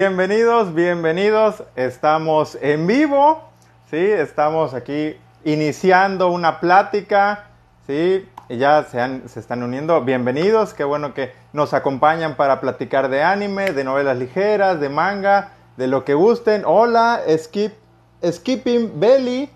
Bienvenidos, bienvenidos. Estamos en vivo, ¿sí? Estamos aquí iniciando una plática, ¿sí? Ya se, se están uniendo. Bienvenidos, qué bueno que nos acompañan para platicar de anime, de novelas ligeras, de manga, de lo que gusten. Hola, Skip, Skipping Belly.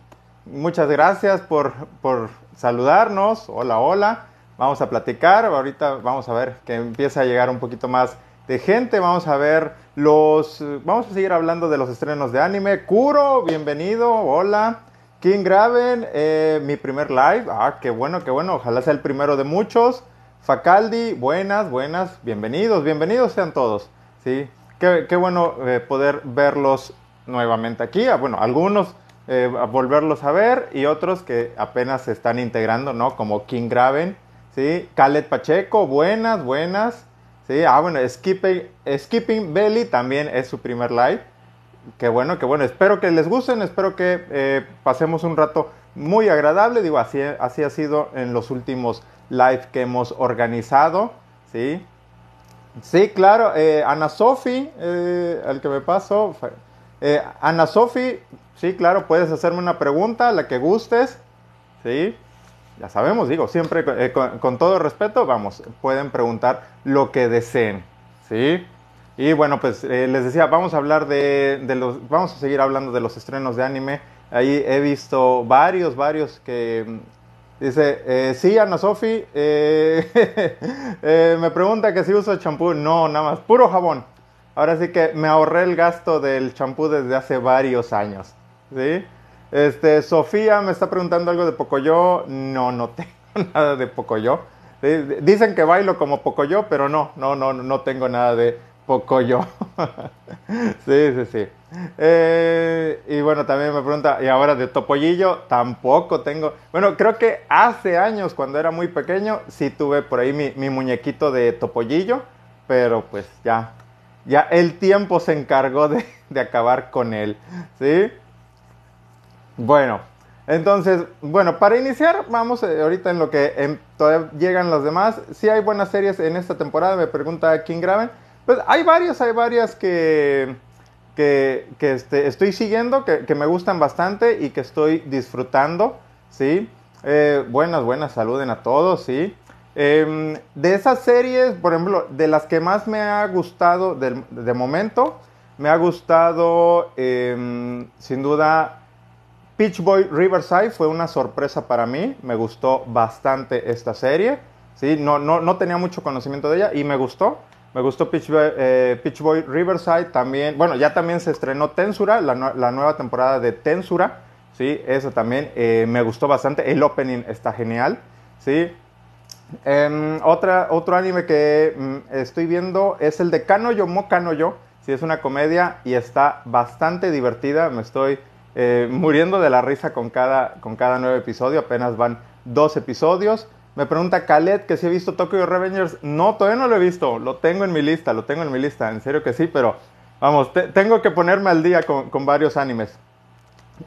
Muchas gracias por, por saludarnos. Hola, hola. Vamos a platicar. Ahorita vamos a ver que empieza a llegar un poquito más de gente. Vamos a ver los. Vamos a seguir hablando de los estrenos de anime. Kuro, bienvenido. Hola. King Graven, eh, mi primer live. Ah, qué bueno, qué bueno. Ojalá sea el primero de muchos. Facaldi, buenas, buenas. Bienvenidos, bienvenidos sean todos. Sí, qué, bueno eh, poder verlos nuevamente aquí. Ah, Bueno, algunos eh, volverlos a ver y otros que apenas se están integrando, ¿no? Como King Graven, ¿sí? Khaled Pacheco, buenas, buenas. Sí, ah, bueno, Skipping, Skipping Belly también es su primer live. Qué bueno, qué bueno. Espero que les gusten, espero que eh, pasemos un rato muy agradable. Digo, así, así ha sido en los últimos live que hemos organizado, ¿sí? Sí, claro. eh, Ana Sofi, eh, al que me paso. eh, Ana Sofi, sí, claro, puedes hacerme una pregunta, la que gustes, ¿sí? Ya sabemos, digo, siempre eh, con, todo respeto, vamos, pueden preguntar lo que deseen, ¿sí? Y bueno, pues eh, les decía, vamos a hablar de, de los, vamos a seguir hablando de los estrenos de anime. Ahí he visto varios, varios que mm, dice, eh, sí, Ana Sofi, me pregunta que si uso champú, no, nada más, puro jabón. Ahora sí que me ahorré el gasto del champú desde hace varios años, ¿sí? Este, Sofía me está preguntando algo de Pocoyo. No, no tengo nada de Pocoyo. Dicen que bailo como Pocoyo, pero no, no, no, no tengo nada de Pocoyo. sí, sí, sí. Eh, y bueno, también me pregunta, ¿y ahora de Topollillo? Tampoco tengo. Bueno, creo que hace años, cuando era muy pequeño, sí tuve por ahí mi, mi muñequito de Topollillo, pero pues ya, ya el tiempo se encargó de, de acabar con él, ¿sí? Bueno, entonces, bueno, para iniciar, vamos eh, ahorita en lo que em, todavía llegan los demás. Si hay buenas series en esta temporada, me pregunta King Graven. Pues hay varias, hay varias que, que, este, estoy siguiendo, que, me gustan bastante y que estoy disfrutando, ¿sí? Eh, buenas, buenas, saluden a todos, ¿sí? Em, de esas series, por ejemplo, de las que más me ha gustado de momento, me ha gustado, em, sin duda, Peach Boy Riverside fue una sorpresa para mí. Me gustó bastante esta serie. ¿sí? No, no, no tenía mucho conocimiento de ella y me gustó. Me gustó Peach Boy, eh, Boy Riverside también. Bueno, ya también se estrenó Tensura, la nueva temporada de Tensura. ¿sí? Eso también eh, me gustó bastante. El opening está genial. ¿sí? Em, otra, otro anime que mm, estoy viendo es el de Kanoyo Mo Kanoyo. Sí, es una comedia y está bastante divertida. Me estoy eh, muriendo de la risa con cada, con cada nuevo episodio. Apenas van dos episodios. Me pregunta Khaled que si he visto Tokyo Revengers. No, todavía no lo he visto. Lo tengo en mi lista, lo tengo en mi lista. En serio que sí, pero vamos, te- tengo que ponerme al día con, con varios animes.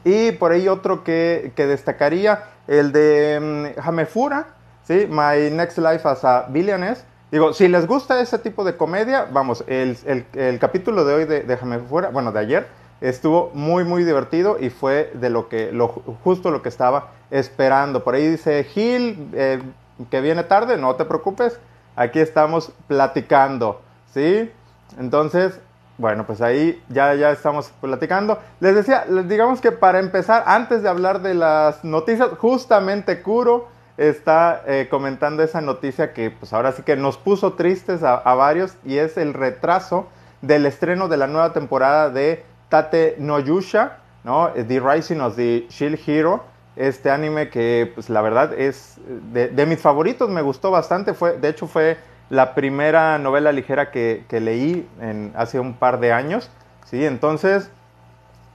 Y por ahí otro que, que destacaría, el de mm, Hamefura, ¿sí? My Next Life as a Billionaire. Digo, si les gusta ese tipo de comedia, vamos, el, el- el capítulo de hoy de, de Hamefura, bueno, de ayer, estuvo muy, muy divertido y fue de lo que, lo, justo lo que estaba esperando. Por ahí dice Gil, eh, que viene tarde, no te preocupes, aquí estamos platicando, ¿sí? Entonces, bueno, pues ahí ya, ya estamos platicando. Les decía, digamos que para empezar, antes de hablar de las noticias, justamente Kuro está eh, comentando esa noticia que pues ahora sí que nos puso tristes a varios y es el retraso del estreno de la nueva temporada de Tate no Yusha, ¿no? The Rising of the Shield Hero. Este anime que pues la verdad es de, mis favoritos, me gustó bastante. Fue, de hecho fue la primera novela ligera que, que leí en, hace un par de años. ¿sí? Entonces,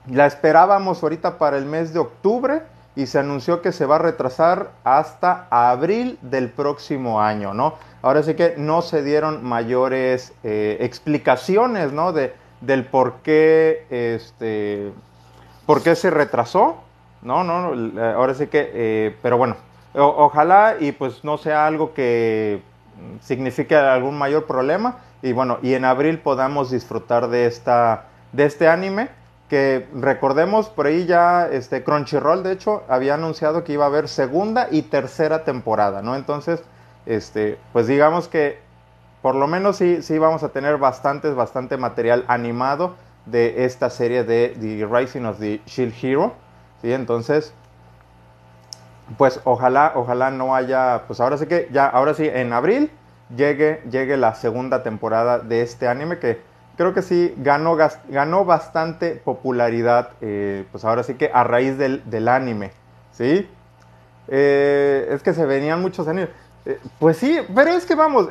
la esperábamos ahorita para el mes de octubre y se anunció que se va a retrasar hasta abril del próximo año, ¿no? Ahora sí que no se dieron mayores eh, explicaciones, ¿no? De, del por qué, este, por qué se retrasó, ¿no? no, no, ahora sí que, eh, pero bueno, ojalá y pues no sea algo que signifique algún mayor problema y bueno, y en abril podamos disfrutar de, esta, de este anime que recordemos por ahí ya este Crunchyroll de hecho había anunciado que iba a haber segunda y tercera temporada, ¿no? Entonces, este, pues digamos que por lo menos sí, sí vamos a tener bastantes, bastante material animado de esta serie de The Rising of the Shield Hero, ¿sí? Entonces, pues ojalá, ojalá no haya, pues ahora sí que ya, ahora sí, en abril llegue, llegue la segunda temporada de este anime que creo que sí ganó, ganó bastante popularidad, eh, pues ahora sí que a raíz del, anime, ¿sí? Eh, es que se venían muchos animes. Eh, pues sí, pero es que vamos,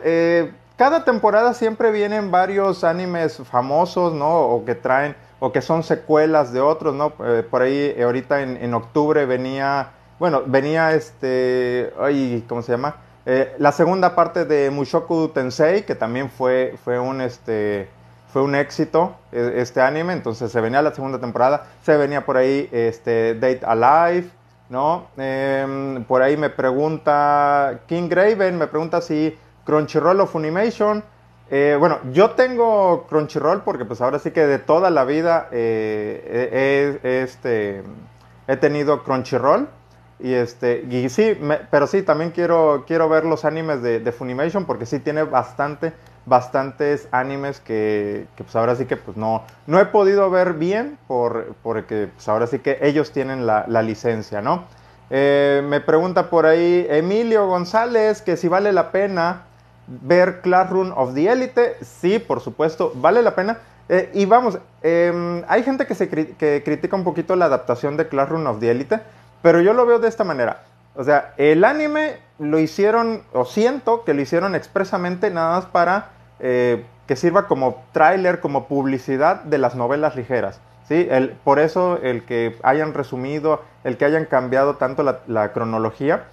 cada temporada siempre vienen varios animes famosos, ¿no? O que traen, o que son secuelas de otros, ¿no? por ahí, ahorita en, octubre venía, bueno, venía este, ay, ¿cómo se llama? la segunda parte de Mushoku Tensei, que también fue, fue un, este, fue un éxito este anime, entonces se venía la segunda temporada, se venía por ahí este Date Alive, ¿no? Em, por ahí me pregunta King Graven, me pregunta si Crunchyroll o Funimation. Eh, bueno, yo tengo Crunchyroll porque pues ahora sí que de toda la vida eh, he, este, he tenido Crunchyroll. Y este, y sí, pero sí, también quiero, quiero ver los animes de, Funimation porque sí tiene bastante bastantes animes que, pues ahora sí que pues no, no he podido ver bien por, porque pues ahora sí que ellos tienen la, licencia, ¿no? Eh, me pregunta por ahí Emilio González que si vale la pena ver Classroom of the Elite. Sí, por supuesto, vale la pena. Eh, y vamos, em, hay gente que, se critica un poquito la adaptación de Classroom of the Elite, pero yo lo veo de esta manera. O sea, el anime lo hicieron, o siento que lo hicieron expresamente nada más para eh, que sirva como tráiler, como publicidad de las novelas ligeras. ¿sí? Por eso el que hayan resumido, el que hayan cambiado tanto la, cronología.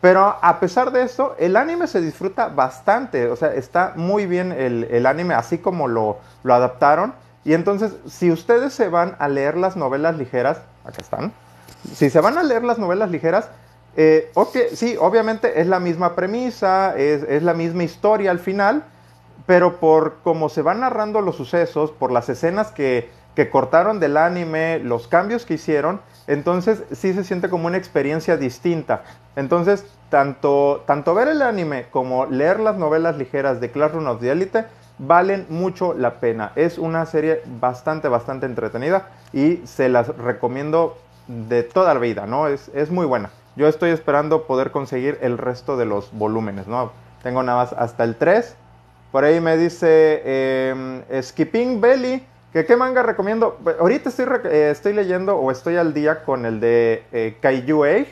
Pero a pesar de eso, el anime se disfruta bastante. O sea, está muy bien el, anime, así como lo, lo adaptaron. Y entonces, si ustedes se van a leer las novelas ligeras, acá están. Si se van a leer las novelas ligeras, eh, sí, obviamente es la misma premisa, es, la misma historia al final, pero por cómo se van narrando los sucesos, por las escenas que, cortaron del anime, los cambios que hicieron, entonces sí se siente como una experiencia distinta. Entonces, tanto, tanto ver el anime como leer las novelas ligeras de Classroom of the Elite valen mucho la pena. Es una serie bastante, bastante entretenida y se las recomiendo de toda la vida, ¿no? Es, es muy buena. Yo estoy esperando poder conseguir el resto de los volúmenes, ¿no? Tengo nada más hasta el 3. Por ahí me dice em, Skipping Belly, qué manga recomiendo. Ahorita estoy, eh, estoy leyendo o estoy al día con el de eh, Kaiju Egg.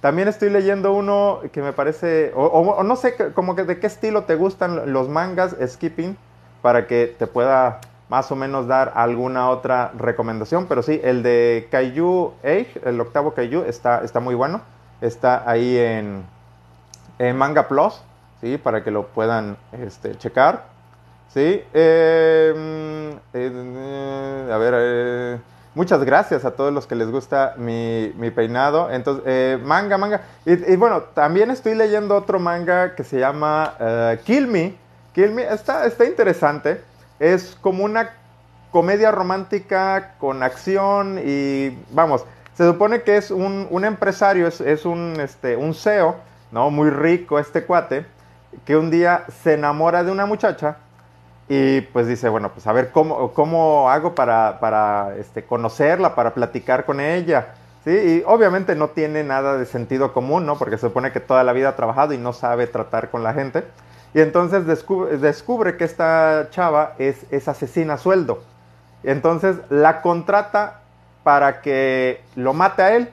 También estoy leyendo uno que me parece, o, no sé, como que de qué estilo te gustan los mangas Skipping, para que te pueda más o menos dar alguna otra recomendación. Pero sí, el de Kaiju Egg, el octavo Kaiju, está, está muy bueno está ahí en, Manga Plus, ¿sí? Para que lo puedan este, checar, ¿sí? Em, eh, a ver, eh, muchas gracias a todos los que les gusta mi, peinado. Entonces, eh, manga, manga. Y, bueno, también estoy leyendo otro manga que se llama Kill Me. Kill Me está, está interesante. Es como una comedia romántica con acción y vamos, se supone que es un, empresario, es, un, este, un CEO, ¿no? Muy rico este cuate, que un día se enamora de una muchacha y pues dice, bueno, pues a ver cómo, cómo hago para, para este, conocerla, para platicar con ella. ¿sí? Y obviamente no tiene nada de sentido común, ¿no? Porque se supone que toda la vida ha trabajado y no sabe tratar con la gente. Y entonces descubre, descubre que esta chava es, es asesina sueldo. Entonces la contrata para que lo mate a él,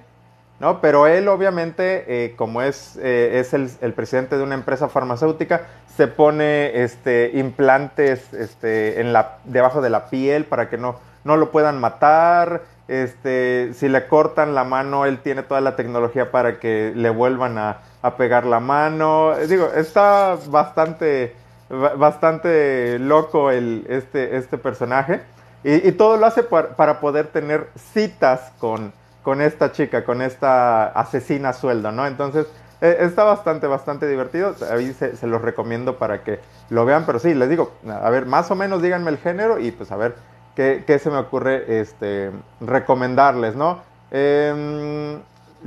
¿no? Pero él obviamente, eh, como es, eh, es el, presidente de una empresa farmacéutica, se pone este, implantes este, debajo de la piel para que no, no lo puedan matar. Este, si le cortan la mano, él tiene toda la tecnología para que le vuelvan a, pegar la mano. Digo, está bastante, bastante loco el, este, este personaje. Y, todo lo hace para, poder tener citas con, con esta chica, con esta asesina sueldo, ¿no? Entonces, eh, está bastante, bastante divertido. Ahí se, se, los recomiendo para que lo vean. Pero sí, les digo, a ver, más o menos díganme el género y pues a ver qué, se me ocurre este, recomendarles, ¿no? Eh,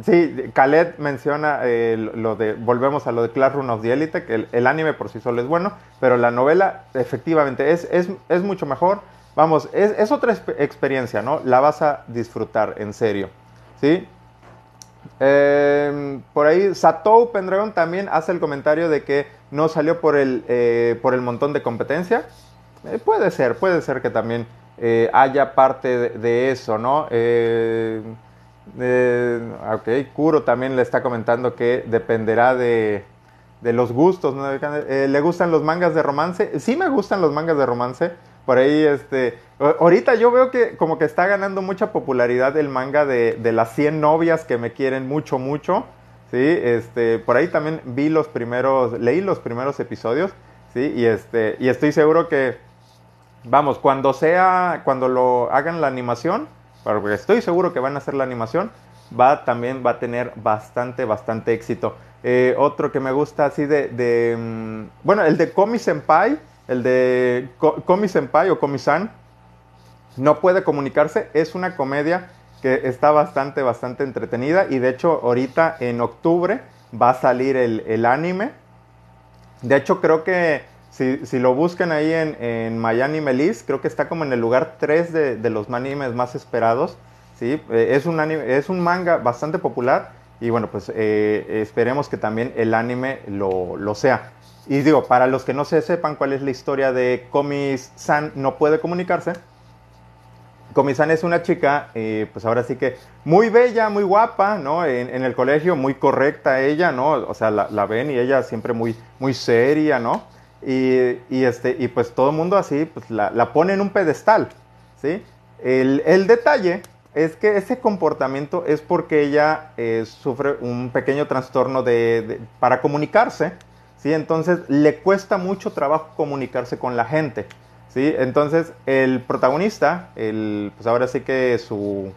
sí, Khaled menciona eh, lo de, volvemos a lo de Classroom of the Elite, que el, el, anime por sí solo es bueno, pero la novela efectivamente es, es, es mucho mejor. Vamos, es, es otra experiencia, ¿no? La vas a disfrutar, en serio, ¿sí? Eh, por ahí Satou Pendragon también hace el comentario de que no salió por el, eh, por el montón de competencia. Eh, puede ser, puede ser que también eh, haya parte de, eso, ¿no? Ok, Kuro también le está comentando que dependerá de, de los gustos. ¿Le gustan los mangas de romance? Sí me gustan los mangas de romance. Por ahí, este, ahorita yo veo que como que está ganando mucha popularidad el manga de, de las 100 novias que me quieren mucho, mucho. Sí, este, por ahí también vi los primeros, leí los primeros episodios, sí, y este, y estoy seguro que, vamos, cuando sea, cuando lo hagan la animación, porque estoy seguro que van a hacer la animación, va también va a tener bastante, bastante éxito. Eh, otro que me gusta así de, de um, bueno, el de Komi Senpai, el de Komi Senpai o Komi-san, no puede comunicarse, es una comedia que está bastante, bastante entretenida y de hecho ahorita en octubre va a salir el, el anime. De hecho creo que si, si lo buscan ahí en, en Miami Melis, creo que está como en el lugar 3 de, de los animes más esperados. ¿sí? Eh, es, un anime, es un manga bastante popular y bueno, pues eh, esperemos que también el anime lo, lo sea. Y digo, para los que no se sepan cuál es la historia de Komi-san no puede comunicarse, Komi-san es una chica, eh, pues ahora sí que muy bella, muy guapa, ¿no? En, en el colegio, muy correcta ella, ¿no? O sea, la, ven y ella siempre muy, muy seria, ¿no? Y, y, este, y pues todo el mundo así, pues la, la, pone en un pedestal, ¿sí? El, el, detalle es que ese comportamiento es porque ella eh, sufre un pequeño trastorno de, de, para comunicarse, ¿sí? Entonces le cuesta mucho trabajo comunicarse con la gente. ¿sí? Entonces, el protagonista, el, pues ahora sí que su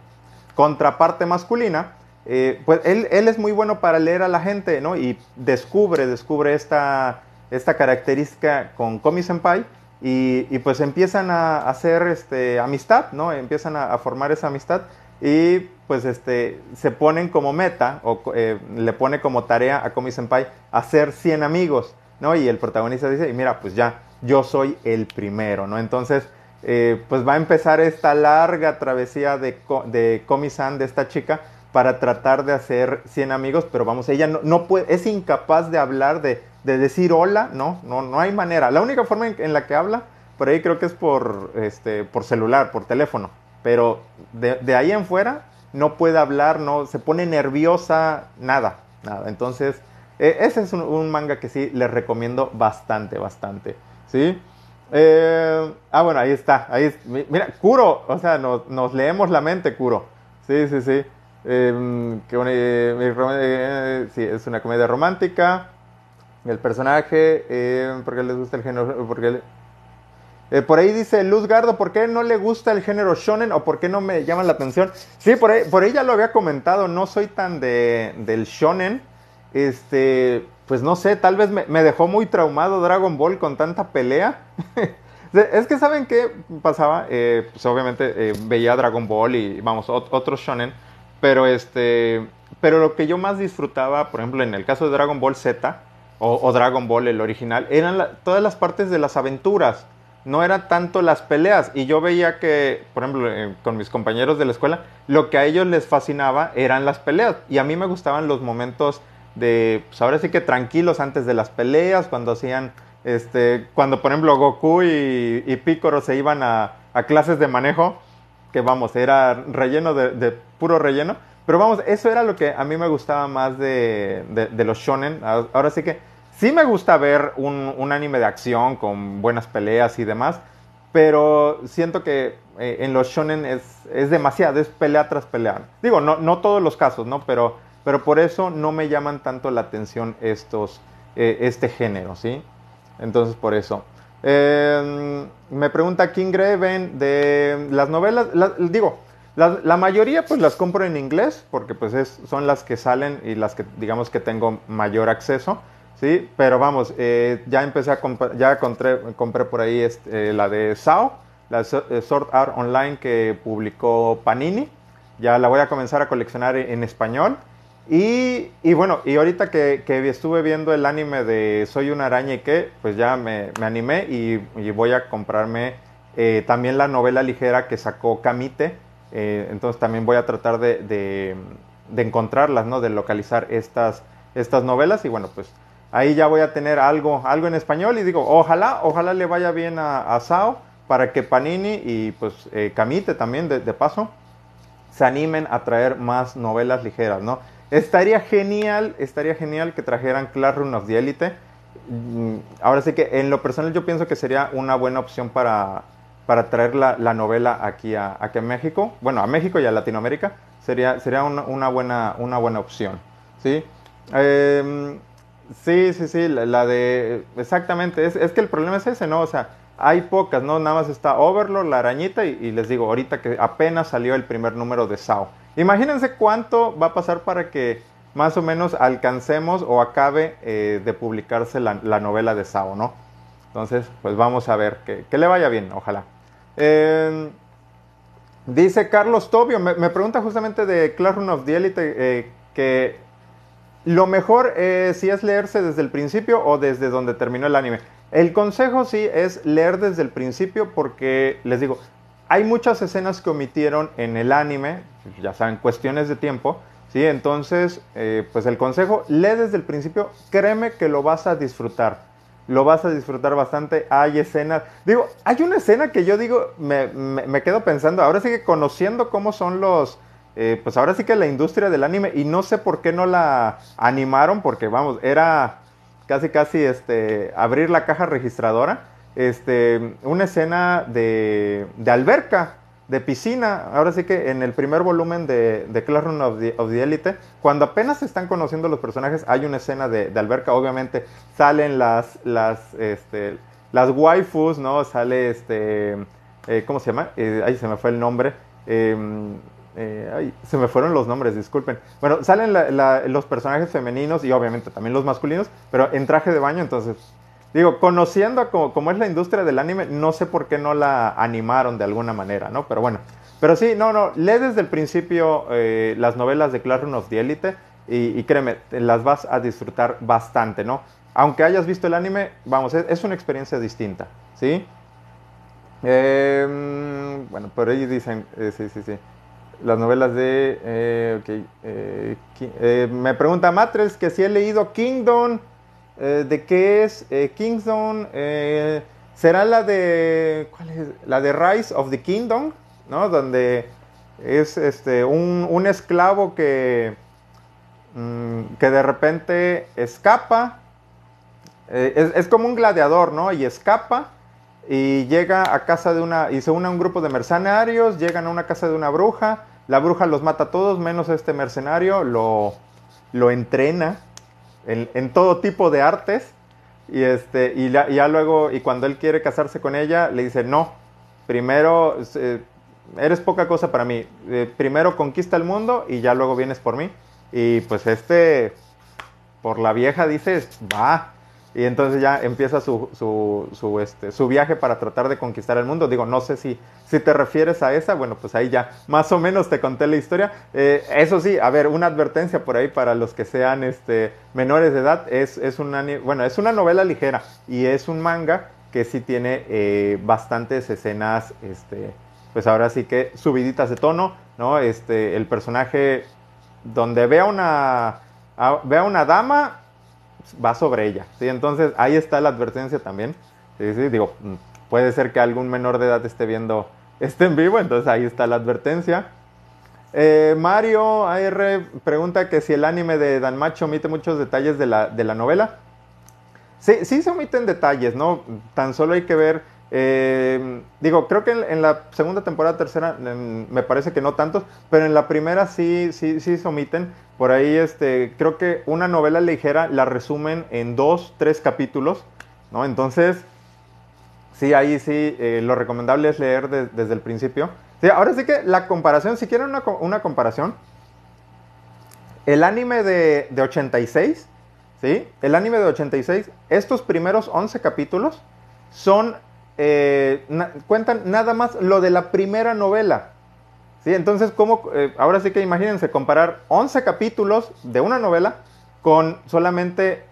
contraparte masculina, eh, pues él, él, es muy bueno para leer a la gente, ¿no? Y descubre, descubre esta, esta característica con Komi Senpai y, y, pues empiezan a hacer este, amistad, ¿no? Empiezan a, a, formar esa amistad y pues este, se ponen como meta o eh, le pone como tarea a Komi Senpai hacer 100 amigos, ¿no? Y el protagonista dice, mira, pues ya, yo soy el primero, ¿no? Entonces, eh, pues va a empezar esta larga travesía de, de Komi-san, de esta chica, para tratar de hacer 100 amigos, pero vamos, ella no, no puede, es incapaz de hablar, de, de, decir hola, no, no, no hay manera. La única forma en, en, la que habla, por ahí creo que es por, este, por celular, por teléfono, pero de, de ahí en fuera no puede hablar, no, se pone nerviosa, nada, nada. Entonces, eh, ese es un, manga que sí les recomiendo bastante, bastante. ¿Sí? Eh, ah, bueno, ahí está. Ahí, mira, Kuro, o sea, nos, nos, leemos la mente, Kuro. Sí, sí, sí. Eh, que una, eh, sí, es una comedia romántica. El personaje, eh, ¿por qué les gusta el género? Porque eh, por ahí dice Luz Gardo, ¿por qué no le gusta el género shonen o por qué no me llama la atención? Sí, por ahí, ya lo había comentado, no soy tan de, del shonen. Este, pues no sé, tal vez me, dejó muy traumado Dragon Ball con tanta pelea. es que saben qué pasaba, eh, pues obviamente eh, veía Dragon Ball y vamos, ot otros shonen, pero este, pero lo que yo más disfrutaba, por ejemplo, en el caso de Dragon Ball Z o, Dragon Ball el original, eran todas las partes de las aventuras. No eran tanto las peleas. Y yo veía que, por ejemplo, eh, con mis compañeros de la escuela, lo que a ellos les fascinaba eran las peleas. Y a mí me gustaban los momentos de, pues ahora sí que tranquilos antes de las peleas, cuando hacían, este, cuando por ejemplo Goku y, Piccolo se iban a, clases de manejo, que vamos, era relleno de, de, puro relleno, pero vamos, eso era lo que a mí me gustaba más de, de, de los shonen, ahora sí que sí me gusta ver un, anime de acción con buenas peleas y demás, pero siento que eh, en los shonen es, es demasiado, es pelea tras pelea. Digo, no, todos los casos, ¿no? Pero pero por eso no me llaman tanto la atención estos, eh, este género, ¿sí? Entonces, por eso. Eh, me pregunta King Graven de las novelas, la, digo, La, la, mayoría pues las compro en inglés porque pues es, son las que salen y las que digamos que tengo mayor acceso, ¿sí? Pero vamos, eh, ya empecé a comprar, ya compré, compré por ahí este, la de SAO, la Sword Art Online que publicó Panini, ya la voy a comenzar a coleccionar en español. Y, y, bueno, y ahorita que, que, estuve viendo el anime de Soy una araña y qué, pues ya me, me animé y, y, voy a comprarme eh, también la novela ligera que sacó Kamite. Eh, entonces también voy a tratar de, de, de, encontrarlas, ¿no? De localizar estas, estas novelas y bueno, pues ahí ya voy a tener algo, algo en español y digo, ojalá, ojalá le vaya bien a, a Sao para que Panini y pues eh, Kamite también de, paso se animen a traer más novelas ligeras, ¿no? Estaría genial, estaría genial que trajeran Classroom of the Elite. Mm, ahora sí que en lo personal yo pienso que sería una buena opción para, para traer la, la novela aquí a, aquí a, México. Bueno, a México y a Latinoamérica sería, sería una buena, una buena opción. ¿sí? Eh, sí, sí, sí, la, de... Exactamente, es, es, que el problema es ese, ¿no? O sea, hay pocas, ¿no? Nada más está Overlord, la arañita y, les digo, ahorita que apenas salió el primer número de Sao. Imagínense cuánto va a pasar para que más o menos alcancemos o acabe eh, de publicarse la, la, novela de Sao, ¿no? Entonces, pues vamos a ver, que, que le vaya bien, ojalá. Eh, dice Carlos Tobio, me, me, pregunta justamente de Classroom of the Elite, eh, que lo mejor si es leerse desde el principio o desde donde terminó el anime. El consejo sí es leer desde el principio porque, les digo, hay muchas escenas que omitieron en el anime, ya saben, cuestiones de tiempo, ¿sí? Entonces, eh, pues el consejo, lee desde el principio, créeme que lo vas a disfrutar, lo vas a disfrutar bastante, hay escenas, digo, hay una escena que yo digo, me, me, me quedo pensando, ahora sí que conociendo cómo son los, eh, pues ahora sí que la industria del anime, y no sé por qué no la animaron, porque vamos, era casi casi este, abrir la caja registradora, este, una escena de, de, alberca, de piscina. Ahora sí que en el primer volumen de, de Classroom of the, Elite, cuando apenas se están conociendo los personajes, hay una escena de, de alberca. Obviamente salen las, las, este, las waifus, ¿no? Sale este. Eh, ¿Cómo se llama? Eh, ahí se me fue el nombre. Eh, eh, ay, se me fueron los nombres, disculpen. Bueno, salen los personajes femeninos y obviamente también los masculinos, pero en traje de baño, entonces Digo, conociendo como, como, es la industria del anime, no sé por qué no la animaron de alguna manera, ¿no? Pero bueno, pero sí, no, no, lee desde el principio eh, las novelas de Classroom of the Elite y, créeme, las vas a disfrutar bastante, ¿no? Aunque hayas visto el anime, vamos, es, es una experiencia distinta, ¿sí? Eh, bueno, por ahí dicen, eh, sí, sí, sí. Las novelas de... Eh, ok. me pregunta Matres que si he leído Kingdom eh, de qué es eh, Kingdom. Eh, será la de. La de Rise of the Kingdom, ¿no? Donde es este, un, un esclavo que. Mmm, que de repente escapa. Es, es, como un gladiador, ¿no? Y escapa. Y llega a casa de una. Y se une a un grupo de mercenarios. Llegan a una casa de una bruja. La bruja los mata a todos, menos a este mercenario. Lo, lo entrena en, todo tipo de artes. Y, este, y ya, luego, y cuando él quiere casarse con ella, le dice, no, primero, eres poca cosa para mí, eh, primero conquista el mundo y ya luego vienes por mí. Y pues este, por la vieja dices, va. Y entonces ya empieza su, su, su, este, su viaje para tratar de conquistar el mundo. Digo, no sé si, si te refieres a esa, bueno, pues ahí ya más o menos te conté la historia. Eh, eso sí, a ver, una advertencia por ahí para los que sean este, menores de edad. Es, es, una, bueno, es una novela ligera y es un manga que sí tiene eh, bastantes escenas, este, pues ahora sí que subiditas de tono, ¿no? Este, el personaje donde vea una, a, vea una dama, va sobre ella, ¿sí? Entonces ahí está la advertencia también. Sí, sí, digo, puede ser que algún menor de edad esté viendo este en vivo, entonces ahí está la advertencia. Eh, Mario AR pregunta que si el anime de Danmacho omite muchos detalles de la, de la novela. Sí, sí se omiten detalles, ¿no? Tan solo hay que ver, eh, digo, creo que en, la segunda temporada, tercera, me parece que no tantos, pero en la primera sí, sí, sí se omiten. Por ahí, este, creo que una novela ligera la resumen en dos, tres capítulos, ¿no? Entonces, sí, ahí sí, eh, lo recomendable es leer de, desde el principio. Ahora sí que la comparación, si quieren una, una comparación, el anime de, de 86, ¿sí? El anime de 86, estos primeros 11 capítulos son, eh, cuentan nada más lo de la primera novela. ¿sí? Entonces, ¿cómo, eh, ahora sí que imagínense comparar 11 capítulos de una novela con solamente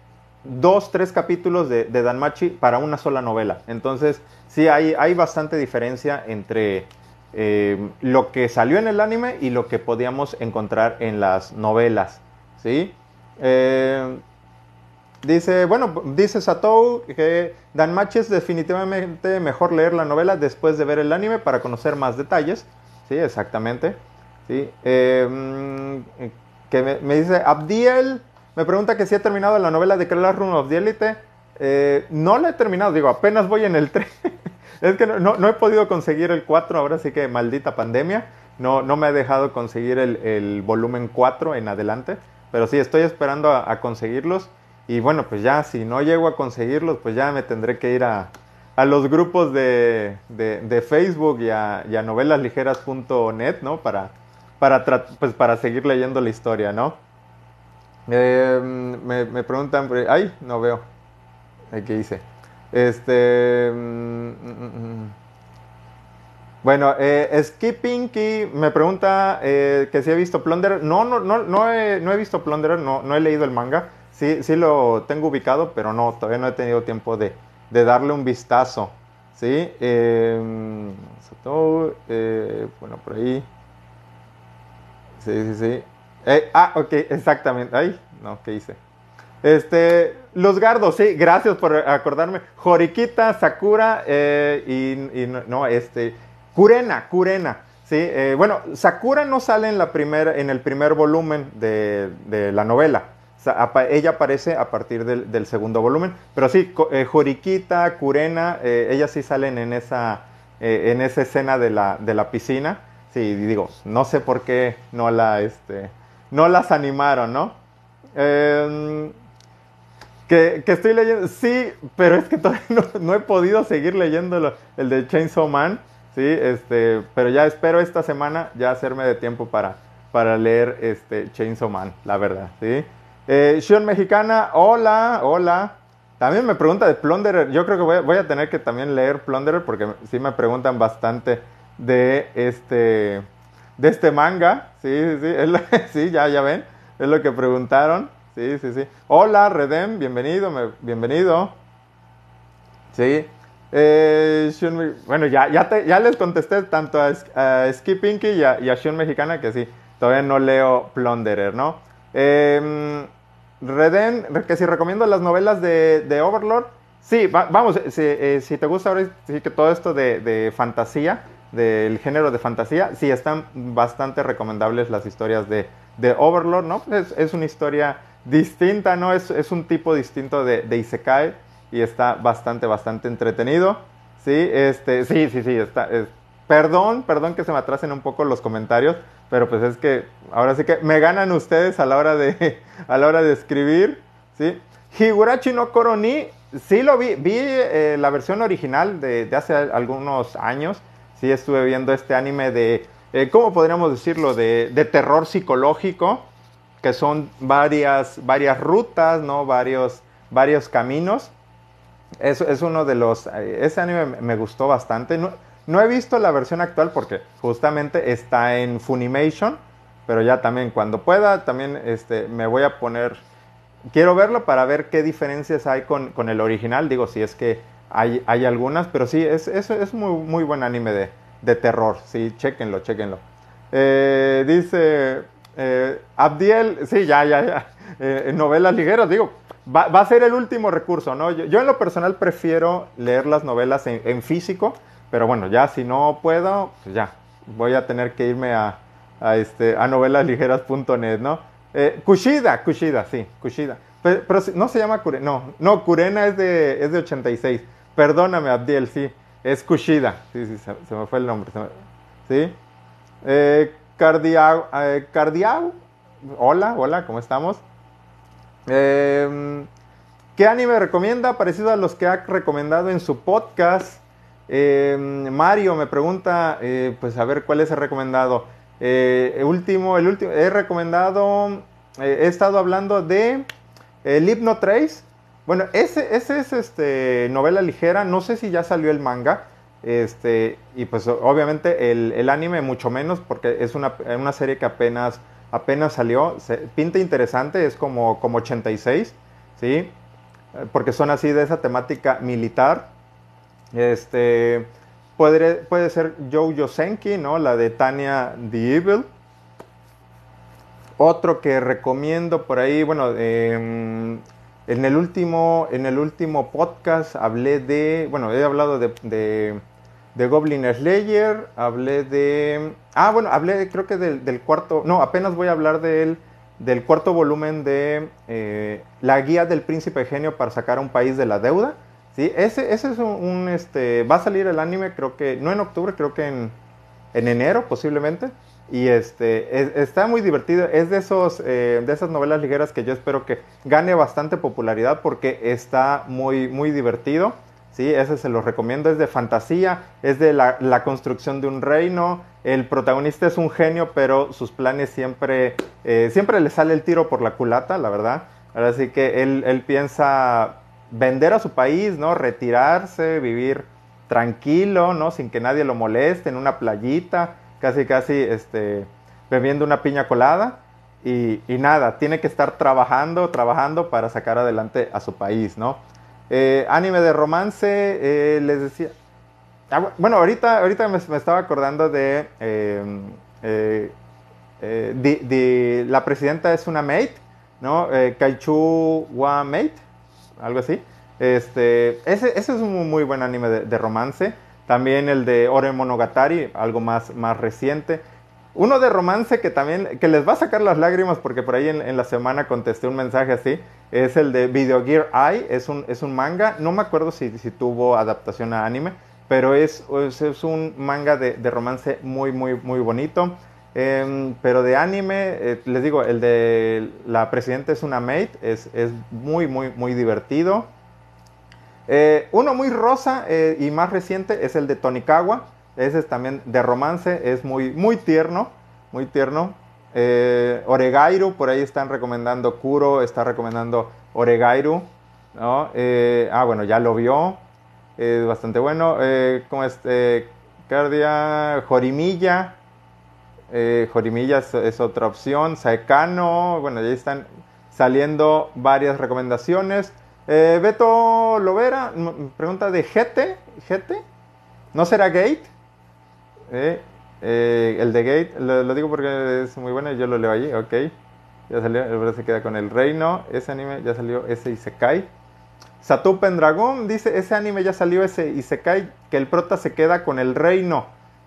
2, 3 capítulos de, de Danmachi para una sola novela. Entonces, sí, hay, hay bastante diferencia entre eh, lo que salió en el anime y lo que podíamos encontrar en las novelas. ¿sí? Dice, bueno, dice Satou que Danmachi es definitivamente mejor leer la novela después de ver el anime para conocer más detalles. Sí, exactamente. ¿sí? Eh, que me, dice Abdiel, me pregunta que si he terminado la novela de Classroom of the Elite. no la he terminado, digo, apenas voy en el 3. es que no, he podido conseguir el 4, ahora sí que maldita pandemia. No, no me ha dejado conseguir el, volumen 4 en adelante. Pero sí, estoy esperando a, conseguirlos. Y bueno, pues ya, si no llego a conseguirlos, pues ya me tendré que ir a, los grupos de, Facebook y a, novelasligeras.net, ¿no? Para, para, pues para seguir leyendo la historia, ¿no? Eh, me, me, preguntan, ay, no veo. ¿Qué hice? Este. Mm, mm, mm, bueno, eh, Skippinky me pregunta eh, que si he visto Plunderer. No, no, no, no, he, no he visto Plunderer, no, no he leído el manga. Sí, sí lo tengo ubicado, pero no, todavía no he tenido tiempo de, darle un vistazo. ¿Sí? Em, eh, bueno, por ahí. Sí, sí, sí. Eh, ah, ok, exactamente. Ay, no, ¿qué hice? Este, los gardos, sí, gracias por acordarme. Joriquita, Sakura eh, y, no, este, Kurena, Kurena. Sí, eh, bueno, Sakura no sale en, la primera, en el primer volumen de, la novela. Ella aparece a partir del, segundo volumen. Pero sí, eh, Joriquita, Kurena, ellas sí salen en esa, en esa escena de la, de la piscina. Sí, digo, no sé por qué no, la, este, no las animaron, ¿no? Eh, que, estoy leyendo, sí, pero es que todavía no, he podido seguir leyendo el de Chainsaw Man, sí, este, pero ya espero esta semana ya hacerme de tiempo para, para leer este Chainsaw Man, la verdad, sí. Eh, Mexicana, hola, hola. También me pregunta de Plunderer, yo creo que voy, a tener que también leer Plunderer porque sí me preguntan bastante de este, de este manga, sí, sí, sí, sí ya, ya ven, es lo que preguntaron. Sí, sí, sí. Hola, Redem, bienvenido, bienvenido. Sí. Eh, bueno, ya, ya, ya les contesté tanto a, a Pinky y a, y a Shun Mexicana que sí, todavía no leo Plunderer, ¿no? Eh, Redem, que si recomiendo las novelas de, Overlord, sí, vamos, eh, si, te gusta ahora todo esto de, de fantasía, del género de fantasía, sí están bastante recomendables las historias de, de Overlord, ¿no? Es, es una historia distinta, ¿no? Es, es un tipo distinto de, de, Isekai y está bastante, bastante entretenido. Sí, este, sí, sí, sí, está. Perdón, perdón que se me atrasen un poco los comentarios, pero pues es que ahora sí que me ganan ustedes a la hora de, a la hora de escribir, ¿sí? Higurashi no Koroni, sí lo vi, vi eh, la versión original de, de, hace algunos años, sí estuve viendo este anime de, eh, ¿cómo podríamos decirlo? De, de terror psicológico, que son varias, varias rutas, ¿no? Varios, varios caminos. Es, es uno de los... Ese anime me gustó bastante. No, he visto la versión actual porque justamente está en Funimation, pero ya también cuando pueda, también este, me voy a poner... Quiero verlo para ver qué diferencias hay con, con el original, digo, si es que hay, hay algunas, pero sí, es, es, es muy, muy buen anime de, de terror, sí, chéquenlo, chéquenlo. Eh, dice eh, Abdiel, sí, ya, ya, ya. Eh, novelas ligeras, digo, va, a ser el último recurso, ¿no? Yo, en lo personal prefiero leer las novelas en, físico, pero bueno, ya si no puedo, pues ya, voy a tener que irme a, a, este, a novelasligeras.net, ¿no? Eh, Kushida, Kushida, sí, Kushida. Pero, no se llama Kurena, no, no, Kurena es de, es de 86. Perdóname, Abdiel, sí, es Kushida. Sí, sí, se, me fue el nombre. ¿Sí? Eh, Cardiao, eh, hola, hola, ¿cómo estamos? Em, ¿Qué anime recomienda? Parecido a los que ha recomendado en su podcast. Eh, Mario me pregunta, eh, pues a ver cuál es el recomendado. Eh, último, el último, he recomendado, eh, he estado hablando de el Hypno Trace. Bueno, ese, ese es este, novela ligera, no sé si ya salió el manga. Este, y pues obviamente el, el anime mucho menos porque es una, una serie que apenas, apenas salió. Se, pinta interesante, es como, como 86, ¿sí? Porque son así de esa temática militar. Este, puede, puede ser Joe Yosenki, ¿no? La de Tanya the Evil. Otro que recomiendo por ahí, bueno, eh, en, el último, en el último podcast hablé de, bueno, he hablado de, de, Goblin Slayer, hablé de... Ah, bueno, hablé creo que del, del cuarto, no, apenas voy a hablar de él, del cuarto volumen de eh, La Guía del Príncipe Genio para sacar a un país de la deuda. Sí, ese, ese es un, este, va a salir el anime, creo que, no en octubre, creo que en, en enero posiblemente. Y este, es, está muy divertido, es de, esos, eh, de esas novelas ligeras que yo espero que gane bastante popularidad porque está muy, muy divertido. Sí, ese se lo recomiendo, es de fantasía, es de la, la, construcción de un reino. El protagonista es un genio, pero sus planes siempre, eh, siempre le sale el tiro por la culata, la verdad. Ahora sí que él, él piensa vender a su país, ¿no? Retirarse, vivir tranquilo, ¿no? Sin que nadie lo moleste, en una playita, casi, casi, este, bebiendo una piña colada. Y, nada, tiene que estar trabajando, trabajando para sacar adelante a su país, ¿no? Eh, anime de romance, eh, les decía. Ah, bueno, ahorita, ahorita me, estaba acordando de. Eh, de, de. La presidenta es una mate, ¿no? Kaichu wa mate, algo así. Este, ese, ese es un muy buen anime de, de, romance. También el de Ore Monogatari, algo más, más reciente. Uno de romance que también, que les va a sacar las lágrimas porque por ahí en, en la semana contesté un mensaje así, es el de Video Gear Eye, es un, es un manga, no me acuerdo si, si tuvo adaptación a anime, pero es, es, es un manga de, de, romance muy, muy, muy bonito. Eh, pero de anime, eh, les digo, el de La Presidenta es una mate, es, es muy, muy, muy divertido. Eh, uno muy rosa eh, y más reciente es el de Tonikawa, ese es también de romance, es muy, muy tierno, muy tierno. Oregairu, por ahí están recomendando Kuro, está recomendando Oregairu. ah, bueno, ya lo vio. Es bastante bueno. ¿Cómo es? Cardia, Jorimilla. Jorimilla es, otra opción. Saekano. Bueno, ya están saliendo varias recomendaciones. Beto Lovera, pregunta de Gete. ¿Gete? ¿No será Gate? Eh, el de Gate, lo, digo porque es muy bueno y yo lo leo allí, ok. Ya salió, el se queda con el reino. Ese anime ya salió, ese Isekai. Satu Pendragon dice: Ese anime ya salió, ese Isekai, que el prota se queda con el reino.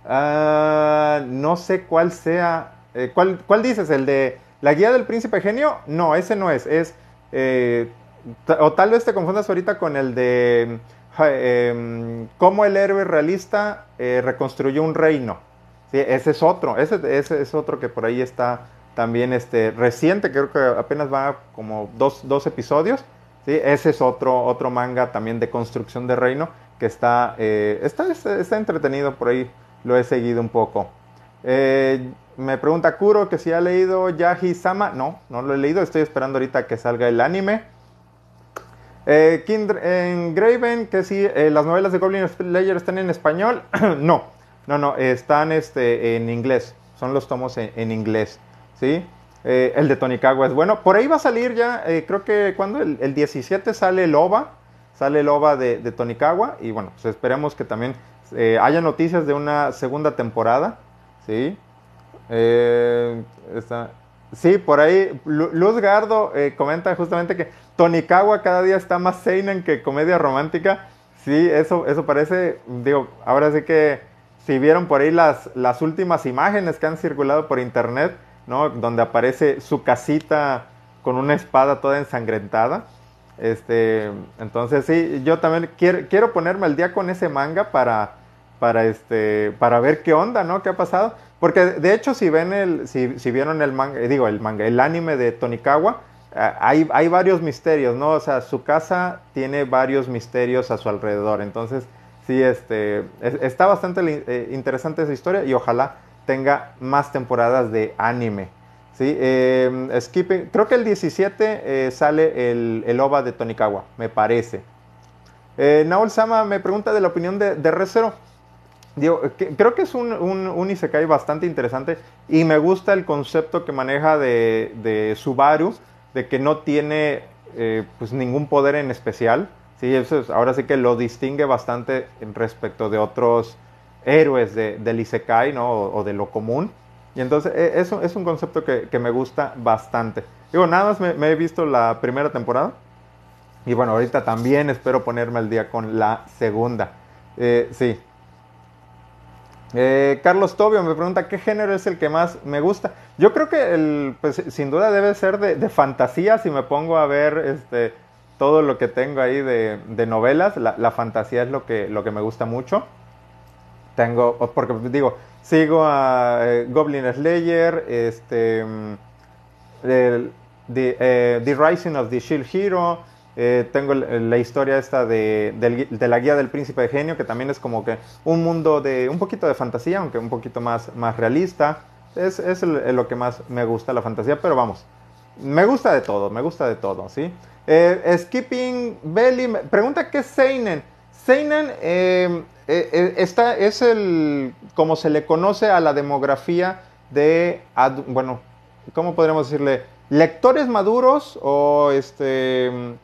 Uh, no sé cuál sea. Eh, ¿cuál, ¿Cuál dices? ¿El de la guía del príncipe genio? No, ese no es. Es. Eh, o tal vez te confundas ahorita con el de. Eh, cómo el héroe realista eh, reconstruyó un reino. Sí, ese es otro, ese, es otro que por ahí está también este, reciente, creo que apenas va como dos, dos episodios. ¿sí? Ese es otro, otro manga también de construcción de reino que está, está, está, entretenido, por ahí lo he seguido un poco. Eh, me pregunta Kuro que si ha leído Yahi Sama. No, no lo he leído, estoy esperando ahorita que salga el anime. Eh, en Graven, que si eh, las novelas de Goblin Slayer están en español. no. No, no, están este, en inglés. Son los tomos en, inglés. ¿Sí? Eh, el de Tonikawa es bueno. Por ahí va a salir ya, creo que cuando el, el, 17 sale el OVA. Sale el OVA de, de Tonikawa. Y bueno, pues esperemos que también eh, haya noticias de una segunda temporada. ¿Sí? Está, sí, por ahí Luz Gardo comenta justamente que Tonikawa cada día está más seinen que comedia romántica. Sí, eso, eso parece, digo, ahora sí que si vieron por ahí las, las últimas imágenes que han circulado por internet, ¿no? Donde aparece su casita con una espada toda ensangrentada. Este, entonces sí, yo también quiero, quiero ponerme al día con ese manga para, para, este, para ver qué onda, ¿no? ¿Qué ha pasado? Porque de hecho si ven el, si, si vieron el manga, digo el manga, el anime de Tonikawa, hay, hay varios misterios, ¿no? O sea, su casa tiene varios misterios a su alrededor. Entonces, sí, este, está bastante eh, interesante esa historia y ojalá tenga más temporadas de anime. ¿sí? Em, skipping, creo que el 17 eh, sale el, el, OVA de Tonikawa, me parece. Eh, Naol Sama me pregunta de la opinión de, de. Digo, creo que es un, un, un, Isekai bastante interesante y me gusta el concepto que maneja de, de Subaru, de que no tiene eh, pues ningún poder en especial. Sí, eso es, ahora sí que lo distingue bastante respecto de otros héroes de, del Isekai ¿no? o, o de lo común. Y entonces e, eso es un concepto que, que, me gusta bastante. Digo, nada más me, me, he visto la primera temporada. Y bueno, ahorita también espero ponerme al día con la segunda. Eh, sí. Eh, Carlos Tobio me pregunta qué género es el que más me gusta. Yo creo que el, pues, sin duda debe ser de, fantasía. Si me pongo a ver este, todo lo que tengo ahí de, de novelas, la, fantasía es lo que, lo que me gusta mucho. Tengo, porque digo, sigo a eh, Goblin Slayer, este, el, the, eh, the, Rising of the Shield Hero, eh, tengo la historia esta de, de, la guía del príncipe de genio, que también es como que un mundo de un poquito de fantasía, aunque un poquito más, más realista. Es, es lo que más me gusta la fantasía, pero vamos, me gusta de todo, me gusta de todo, ¿sí? Eh, Skipping Belly pregunta qué es Seinen. Seinen eh, eh, esta es el, como se le conoce a la demografía de, bueno, ¿cómo podríamos decirle? Lectores maduros o este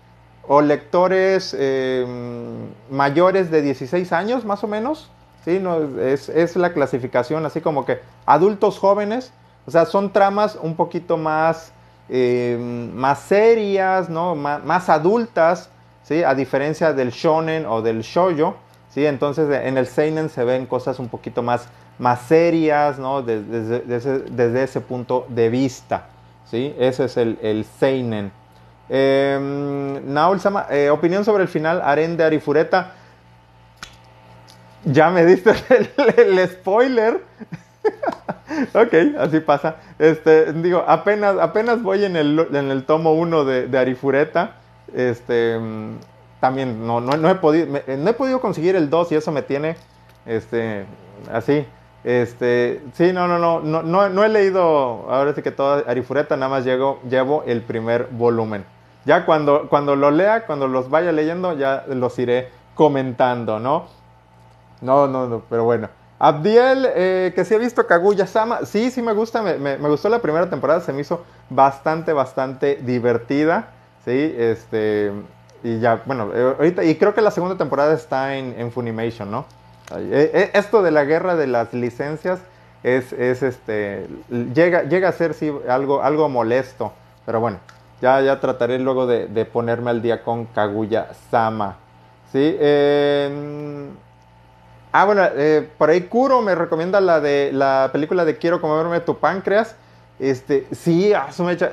o lectores eh, mayores de 16 años, más o menos. ¿sí? No, es, es, la clasificación, así como que adultos jóvenes. O sea, son tramas un poquito más, eh, más serias, ¿no? más, más, adultas, ¿sí? a diferencia del shonen o del shoujo. ¿sí? Entonces, en el seinen se ven cosas un poquito más, más serias, ¿no? Desde, desde, desde ese punto de vista. ¿sí? Ese es el, el seinen. Eh, Naul Sama, opinión sobre el final, Aren de Arifureta. Ya me diste el, spoiler. ok, así pasa. Este, digo, apenas, apenas voy en el, en el tomo 1 de, Arifureta. Este, también no, no, no he podido, no he podido conseguir el 2 y eso me tiene este, así. Este, sí, no, no, no, no, no, no he leído ahora sí que toda Arifureta, nada más llego, llevo el primer volumen. Ya cuando, cuando lo lea, cuando los vaya leyendo, ya los iré comentando, ¿no? No, no, no, pero bueno. Abdiel, eh, que sí ha visto Kaguya-sama, sí, sí me gusta, me, me, gustó la primera temporada, se me hizo bastante, bastante divertida, ¿sí? Este, y ya, bueno, eh, ahorita, y creo que la segunda temporada está en, en Funimation, ¿no? Eh, esto de la guerra de las licencias es, es este, llega, llega a ser, algo, algo molesto, pero bueno, ya, ya trataré luego de, ponerme al día con Kaguya-sama. ¿Sí? Eh, ah, bueno, eh, por ahí Kuro me recomienda la de la película de Quiero comerme tu páncreas. Este, sí,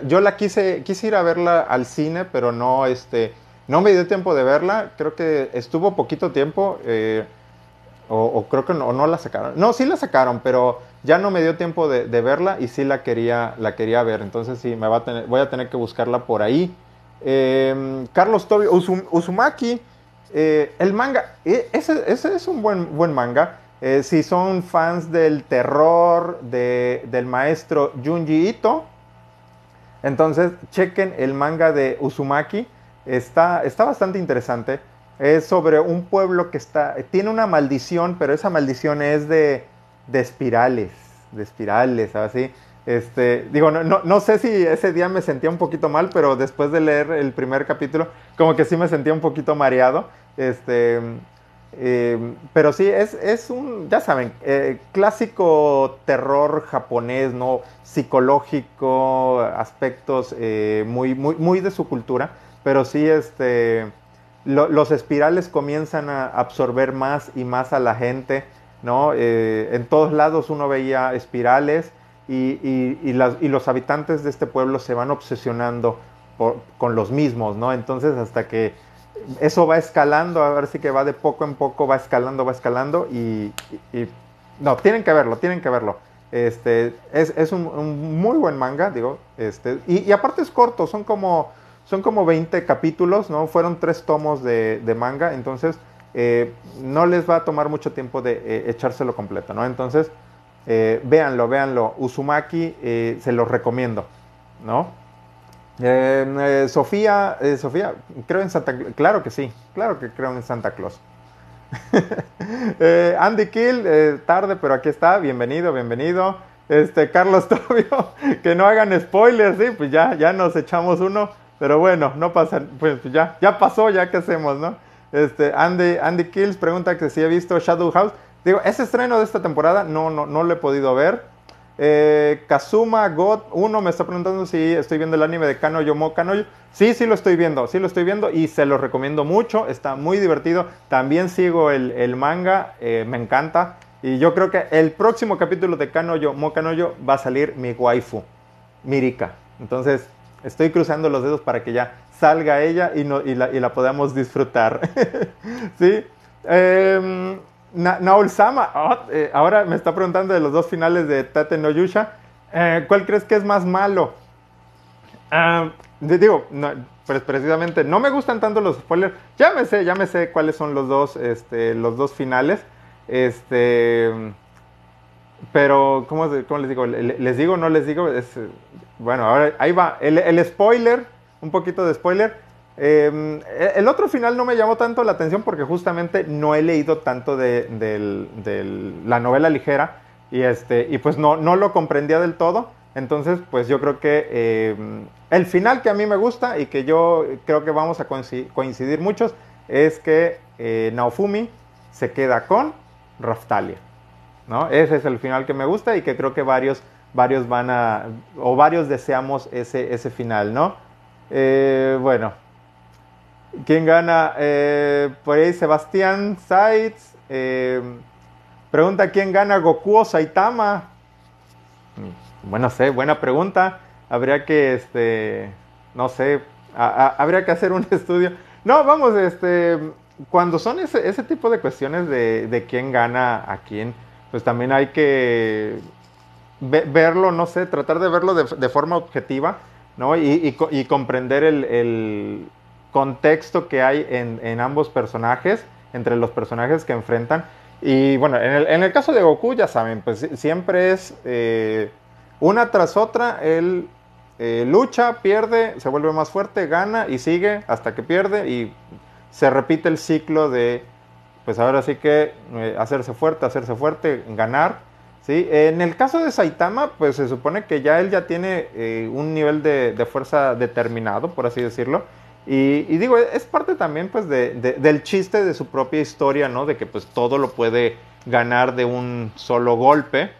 yo la quise, quise ir a verla al cine, pero no, este, no me dio tiempo de verla. Creo que estuvo poquito tiempo. Eh, o, creo que no, no, la sacaron. No, sí la sacaron, pero ya no me dio tiempo de, verla y sí la quería, la quería ver. Entonces sí, me voy a tener que buscarla por ahí. Eh, Carlos Tobio, Uzum, Uzumaki, eh, el manga, eh, ese, ese, es un buen, buen manga. Eh, si son fans del terror de, del maestro Junji Ito, entonces chequen el manga de Uzumaki. Está, está bastante interesante. Es sobre un pueblo que está, tiene una maldición, pero esa maldición es de, de espirales, de espirales, así. Este, digo, no, no, no, sé si ese día me sentía un poquito mal, pero después de leer el primer capítulo, como que sí me sentía un poquito mareado. Este, eh, pero sí, es, es, un, ya saben, eh, clásico terror japonés, ¿no? Psicológico, aspectos eh, muy, muy, muy de su cultura, pero sí, este, lo, los espirales comienzan a absorber más y más a la gente. ¿no? Eh, en todos lados uno veía espirales y, los habitantes de este pueblo se van obsesionando con los mismos, ¿no? Entonces hasta que eso va escalando, a ver si que va de poco en poco, va escalando, va escalando y... no, tienen que verlo, tienen que verlo. Este, es, un, muy buen manga, digo, este, y, aparte es corto, son como, son como 20 capítulos, ¿no? Fueron tres tomos de, manga, entonces eh, no les va a tomar mucho tiempo de eh, echárselo completo, ¿no? Entonces, eh, véanlo, véanlo. Uzumaki, se los recomiendo, ¿no? Sofía, Sofía, creo en Santa Claro que sí, claro que creo en Santa Claus. Andy Kill, tarde, pero aquí está, bienvenido, bienvenido. Este, Carlos Tobio, que no hagan spoilers, sí, pues ya, ya nos echamos uno, pero bueno, no pasa, pues ya, ya pasó, ya que hacemos, ¿no? Este, Andy, Andy Kills pregunta que si he visto Shadow House. Digo, ese estreno de esta temporada no, no, no lo he podido ver. Eh, Kazuma God 1 me está preguntando si estoy viendo el anime de Kanoyo Mo Kanoyo. Sí, sí lo estoy viendo, sí lo estoy viendo y se lo recomiendo mucho. Está muy divertido. También sigo el, manga, eh, me encanta. Y yo creo que el próximo capítulo de Kanoyo Mo Kanoyo va a salir mi waifu, Mirika. Entonces, estoy cruzando los dedos para que ya salga ella y, no, la, y la podamos disfrutar. ¿Sí? Sama, oh, eh, ahora me está preguntando de los dos finales de Tate no Yusha. Eh, ¿Cuál crees que es más malo? Ah, digo, pues precisamente no me gustan tanto los spoilers. Ya me sé, ya me sé cuáles son los dos, este, los dos finales. Este, pero, ¿cómo, cómo les digo? ¿Les digo o no les digo? Es, bueno, ahora ahí va. El, spoiler, un poquito de spoiler. Em, e, el otro final no me llamó tanto la atención porque justamente no he leído tanto de, la novela ligera y, este, y pues no, no lo comprendía del todo. Entonces, pues yo creo que em, el final que a mí me gusta y que yo creo que vamos a coincidir muchos es que eh, Naofumi se queda con Raftalia. ¿no? Ese es el final que me gusta y que creo que varios varios van a, o varios deseamos ese, ese final, ¿no? Eh, bueno, ¿quién gana? Eh, por ahí Sebastián Saitz eh, pregunta quién gana Goku o Saitama. Mm, bueno, sé, buena pregunta. Habría que, este, no sé, habría que hacer un estudio. No, vamos, este, cuando son ese, ese tipo de cuestiones de, de quién gana a quién, pues también hay que verlo, no sé, tratar de verlo de, forma objetiva, ¿no? Y, comprender el, contexto que hay en, ambos personajes, entre los personajes que enfrentan. Y bueno, en el, caso de Goku, ya saben, pues siempre es eh, una tras otra, él eh, lucha, pierde, se vuelve más fuerte, gana y sigue hasta que pierde y se repite el ciclo de, pues ahora sí que eh, hacerse fuerte, hacerse fuerte, ganar Sí, en el caso de Saitama, pues se supone que ya él ya tiene eh, un nivel de, fuerza determinado, por así decirlo. Y, digo, es parte también pues del chiste de su propia historia, ¿no? De que pues todo lo puede ganar de un solo golpe.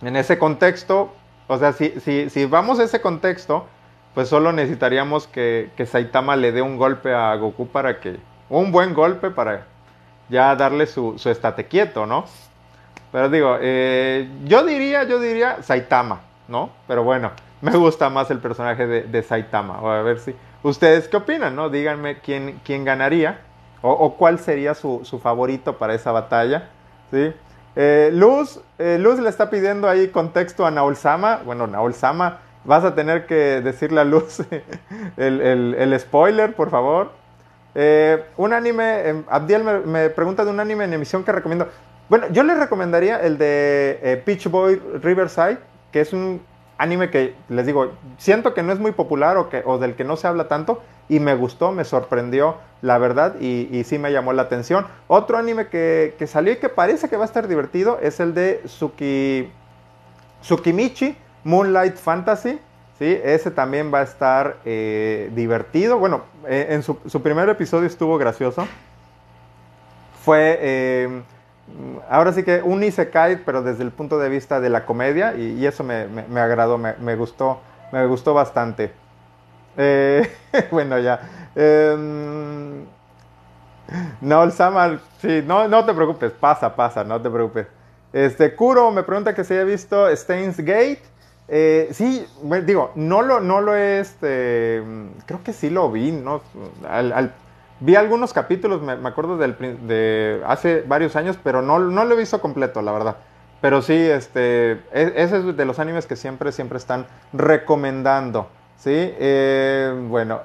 En ese contexto, o sea, si, si, si vamos a ese contexto, pues solo necesitaríamos que, que, Saitama le dé un golpe a Goku para que, un buen golpe para ya darle su, su estate quieto, ¿no? Pero digo, eh, yo diría, yo diría Saitama, ¿no? Pero bueno, me gusta más el personaje de, Saitama. a ver si. ¿Ustedes qué opinan, no? Díganme quién, quién ganaría. O, cuál sería su, favorito para esa batalla. ¿sí? Eh, Luz, eh, Luz le está pidiendo ahí contexto a Naol Sama. Bueno, Naol Sama, vas a tener que decirle a Luz el, spoiler, por favor. un anime, em, Abdiel me, pregunta de un anime en emisión que recomiendo. Bueno, yo les recomendaría el de eh, Peach Boy Riverside, que es un anime que, les digo, siento que no es muy popular o, que, del que no se habla tanto y me gustó, me sorprendió, la verdad, y, sí me llamó la atención. Otro anime que, salió y que parece que va a estar divertido es el de Suki, Tsukimichi Moonlight Fantasy. ¿sí? Ese también va a estar eh, divertido. Bueno, eh, en su, primer episodio estuvo gracioso. Fue ahora sí que un Isekai, pero desde el punto de vista de la comedia, y, eso me, agradó, me, gustó, me gustó bastante. Eh, bueno, ya. Em, no, el Sama, sí, no, no te preocupes, pasa, pasa, no te preocupes. Este, Kuro me pregunta que si he visto Stains Gate. Eh, sí, digo, no lo, no lo he, este, creo que sí lo vi, ¿no? al, Vi algunos capítulos, me, acuerdo de hace varios años, pero no, no lo he visto completo, la verdad. Pero sí, este, e, ese es de los animes que siempre, siempre están recomendando. ¿sí? Eh, bueno,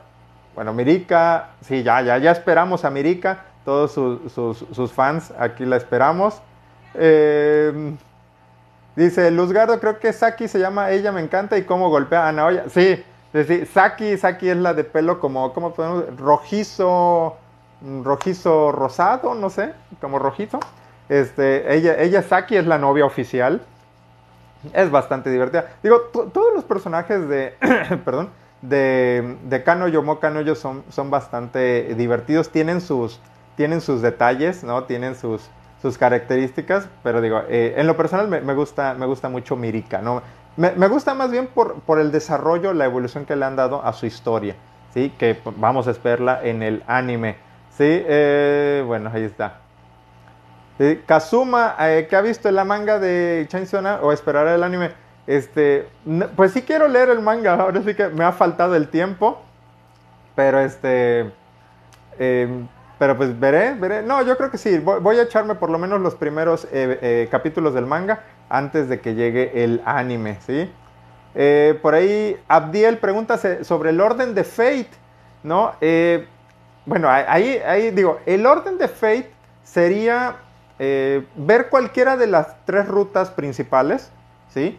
bueno, Mirika, sí, ya, ya, ya esperamos a Mirika. todos sus, fans, aquí la esperamos. Eh, dice Luzgardo, creo que Saki se llama Ella me encanta y cómo golpea a Naoya. Sí, sí, Saki, Saki es la de pelo como, ¿cómo podemos? Rojizo, rojizo rosado, no sé, como rojizo. Este, ella, ella Saki es la novia oficial. Es bastante divertida. Digo, todos los personajes de, perdón, de, de Kano Yomo Kano son, son bastante divertidos. Tienen sus, tienen sus detalles, ¿no? Tienen sus, sus características, pero digo, eh, en lo personal me, gusta, me gusta mucho Mirika, ¿no? Me, gusta más bien por, por el desarrollo, la evolución que le han dado a su historia, ¿sí? Que vamos a esperarla en el anime, ¿sí? Eh, bueno, ahí está. Kazuma, eh, que ha visto la manga de Chainsaw o esperará el anime. Este, pues sí quiero leer el manga, ahora sí que me ha faltado el tiempo, pero este, em, pero pues veré, veré. No, yo creo que sí, voy, a echarme por lo menos los primeros eh, eh, capítulos del manga antes de que llegue el anime, ¿sí? por ahí Abdiel pregunta sobre el orden de Fate, ¿no? bueno, ahí, ahí digo, el orden de Fate sería eh, ver cualquiera de las tres rutas principales, ¿sí?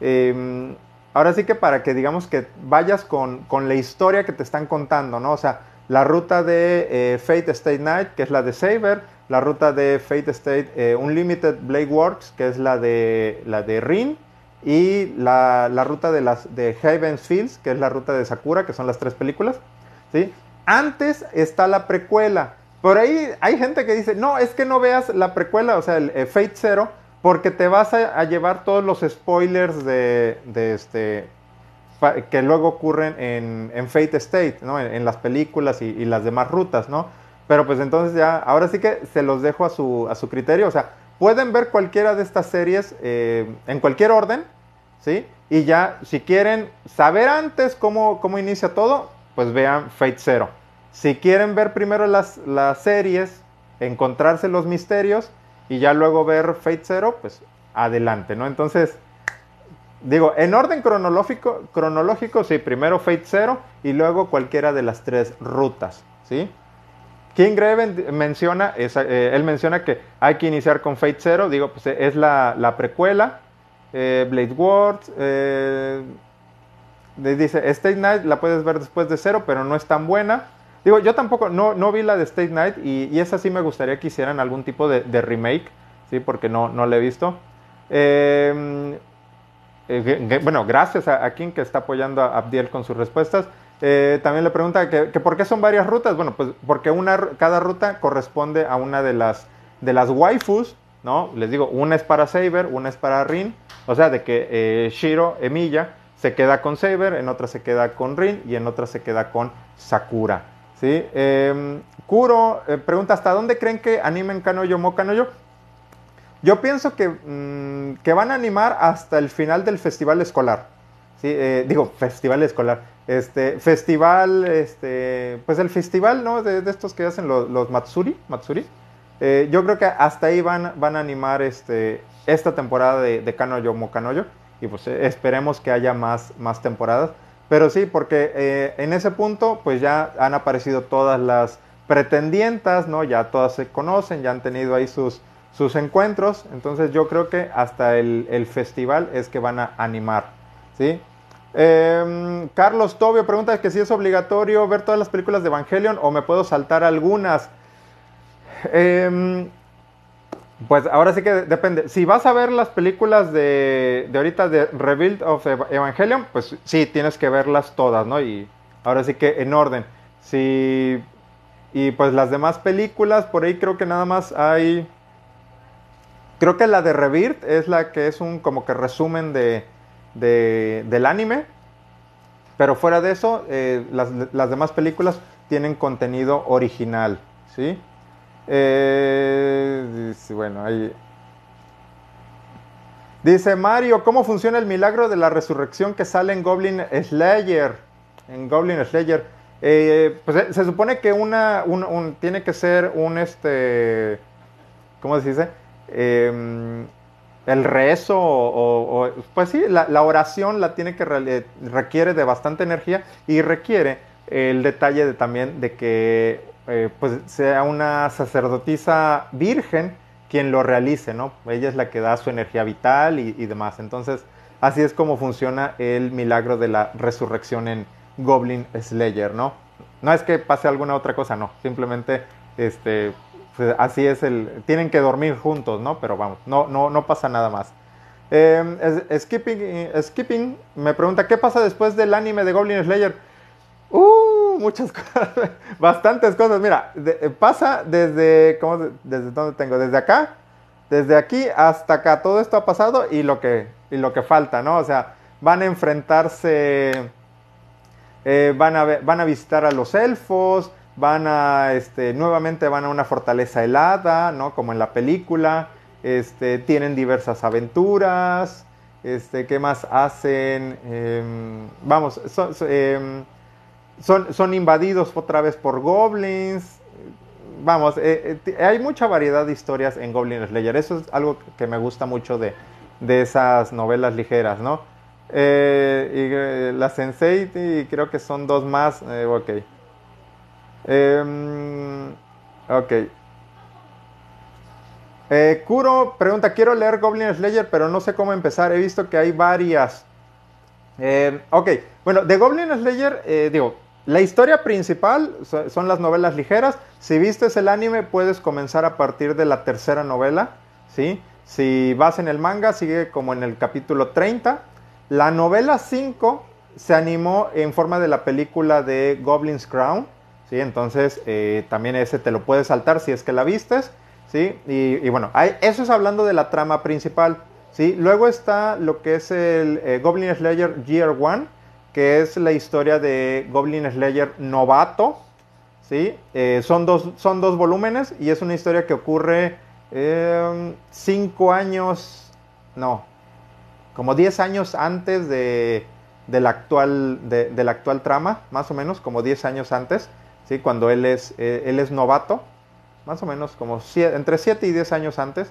Em, ahora sí que para que digamos que vayas con, la historia que te están contando, ¿no? O sea, la ruta de eh, Fate State Night, que es la de Saber, la ruta de Fate State eh, Unlimited Blade Works, que es la de, la de Rin, y la, ruta de, las, de Heaven's Fields, que es la ruta de Sakura, que son las tres películas, ¿sí? Antes está la precuela, por ahí hay gente que dice, no, es que no veas la precuela, o sea, el, eh, Fate Zero, porque te vas a, llevar todos los spoilers de, este que luego ocurren en, Fate State, ¿no? En, las películas y, las demás rutas, ¿no? Pero pues entonces ya, ahora sí que se los dejo a su, a su criterio, o sea, pueden ver cualquiera de estas series eh, en cualquier orden, ¿sí? Y ya, si quieren saber antes cómo, cómo inicia todo, pues vean Fate Zero. Si quieren ver primero las, las series, encontrarse los misterios y ya luego ver Fate Zero, pues adelante, ¿no? Entonces, digo, en orden cronológico, cronológico sí, primero Fate Zero y luego cualquiera de las tres rutas, ¿sí? King Graven menciona, eh, él menciona que hay que iniciar con Fate Zero, digo, pues es la, precuela, eh, Blade Wars, eh, dice, State Night la puedes ver después de Zero, pero no es tan buena. Digo, yo tampoco, no, no vi la de State Night y, esa sí me gustaría que hicieran algún tipo de, remake, ¿sí? Porque no, no la he visto. Em, eh, bueno, gracias a, quien que está apoyando a Abdiel con sus respuestas. Eh, también le pregunta que, por qué son varias rutas. Bueno, pues porque cada ruta corresponde a una de las, de las waifus, ¿no? Les digo, una es para Saber, una es para Rin. O sea, de que eh, Shiro, Emilia, se queda con Saber, en otra se queda con Rin y en otra se queda con Sakura. ¿sí? Em, Kuro eh, pregunta, ¿hasta dónde creen que animen Kanoyo Mo Kanoyo? Yo pienso que, mm, que, van a animar hasta el final del festival escolar. ¿Sí? Eh, digo, festival escolar. Este, festival, este, pues el festival, ¿no? De, estos que hacen los, Matsuri. Matsuri. Eh, yo creo que hasta ahí van, van a animar este, esta temporada de, de Kanoyo Mo Kanoyo. Y pues esperemos que haya más, más temporadas. Pero sí, porque eh, en ese punto pues ya han aparecido todas las pretendientas, ¿no? Ya todas se conocen, ya han tenido ahí sus, sus encuentros. Entonces yo creo que hasta el, festival es que van a animar, ¿sí? Em, Carlos Tobio pregunta que si es obligatorio ver todas las películas de Evangelion o me puedo saltar algunas. Eh, pues ahora sí que depende. Si vas a ver las películas de, de ahorita de Rebuild of Evangelion, pues sí, tienes que verlas todas, ¿no? Y ahora sí que en orden. Sí, y pues las demás películas, por ahí creo que nada más hay... Creo que la de Rebirth es la que es un como que resumen de, del anime. Pero fuera de eso, eh, las, las demás películas tienen contenido original, ¿sí? Eh, bueno, ahí. Dice Mario, ¿cómo funciona el milagro de la resurrección que sale en Goblin Slayer? En Goblin Slayer. Eh, pues se, supone que una, tiene que ser un, este, ¿cómo se dice? El rezo o, pues sí, la, oración la tiene que requiere de bastante energía y requiere el detalle de, también de que eh, pues sea una sacerdotisa virgen quien lo realice, ¿no? Ella es la que da su energía vital y, y demás. Entonces, así es como funciona el milagro de la resurrección en Goblin Slayer, ¿no? No es que pase alguna otra cosa, no. Simplemente, este, así es el... Tienen que dormir juntos, ¿no? Pero vamos, no, no, no pasa nada más. Eh, skipping, skipping me pregunta, ¿qué pasa después del anime de Goblin Slayer? Uh, muchas cosas, bastantes cosas. Mira, de, pasa desde, ¿cómo, desde dónde tengo? Desde acá, desde aquí hasta acá. Todo esto ha pasado y lo que, y lo que falta, ¿no? O sea, van a enfrentarse, eh, van, a, van a visitar a los elfos, van a, este, nuevamente van a una fortaleza helada, ¿no? Como en la película. Este, tienen diversas aventuras. Este, ¿Qué más hacen? Eh, vamos, son, eh, son, son, invadidos otra vez por goblins. Vamos, eh, eh, hay mucha variedad de historias en Goblin Slayer. Eso es algo que me gusta mucho de, de esas novelas ligeras, ¿no? Eh, y, la Sensei, y creo que son dos más. ok. Em, ok. Eh, Kuro pregunta, quiero leer Goblin Slayer, pero no sé cómo empezar. He visto que hay varias. Eh, ok, bueno, de Goblin Slayer, eh, digo, la historia principal son las novelas ligeras. Si vistes el anime, puedes comenzar a partir de la tercera novela, ¿sí? Si vas en el manga, sigue como en el capítulo 30. La novela 5 se animó en forma de la película de Goblin's Crown, ¿sí? Entonces, eh, también ese te lo puedes saltar si es que la vistes. ¿sí? Y, bueno, eso es hablando de la trama principal, ¿sí? Luego está lo que es el eh, Goblin Slayer Year One, que es la historia de Goblin Slayer novato, ¿sí? Eh, son, dos, son dos volúmenes y es una historia que ocurre em, cinco años, no, como diez años antes de, la actual, de, la actual trama, más o menos, como diez años antes, Cuando él es, eh, él es novato más o menos como entre 7 y 10 años antes,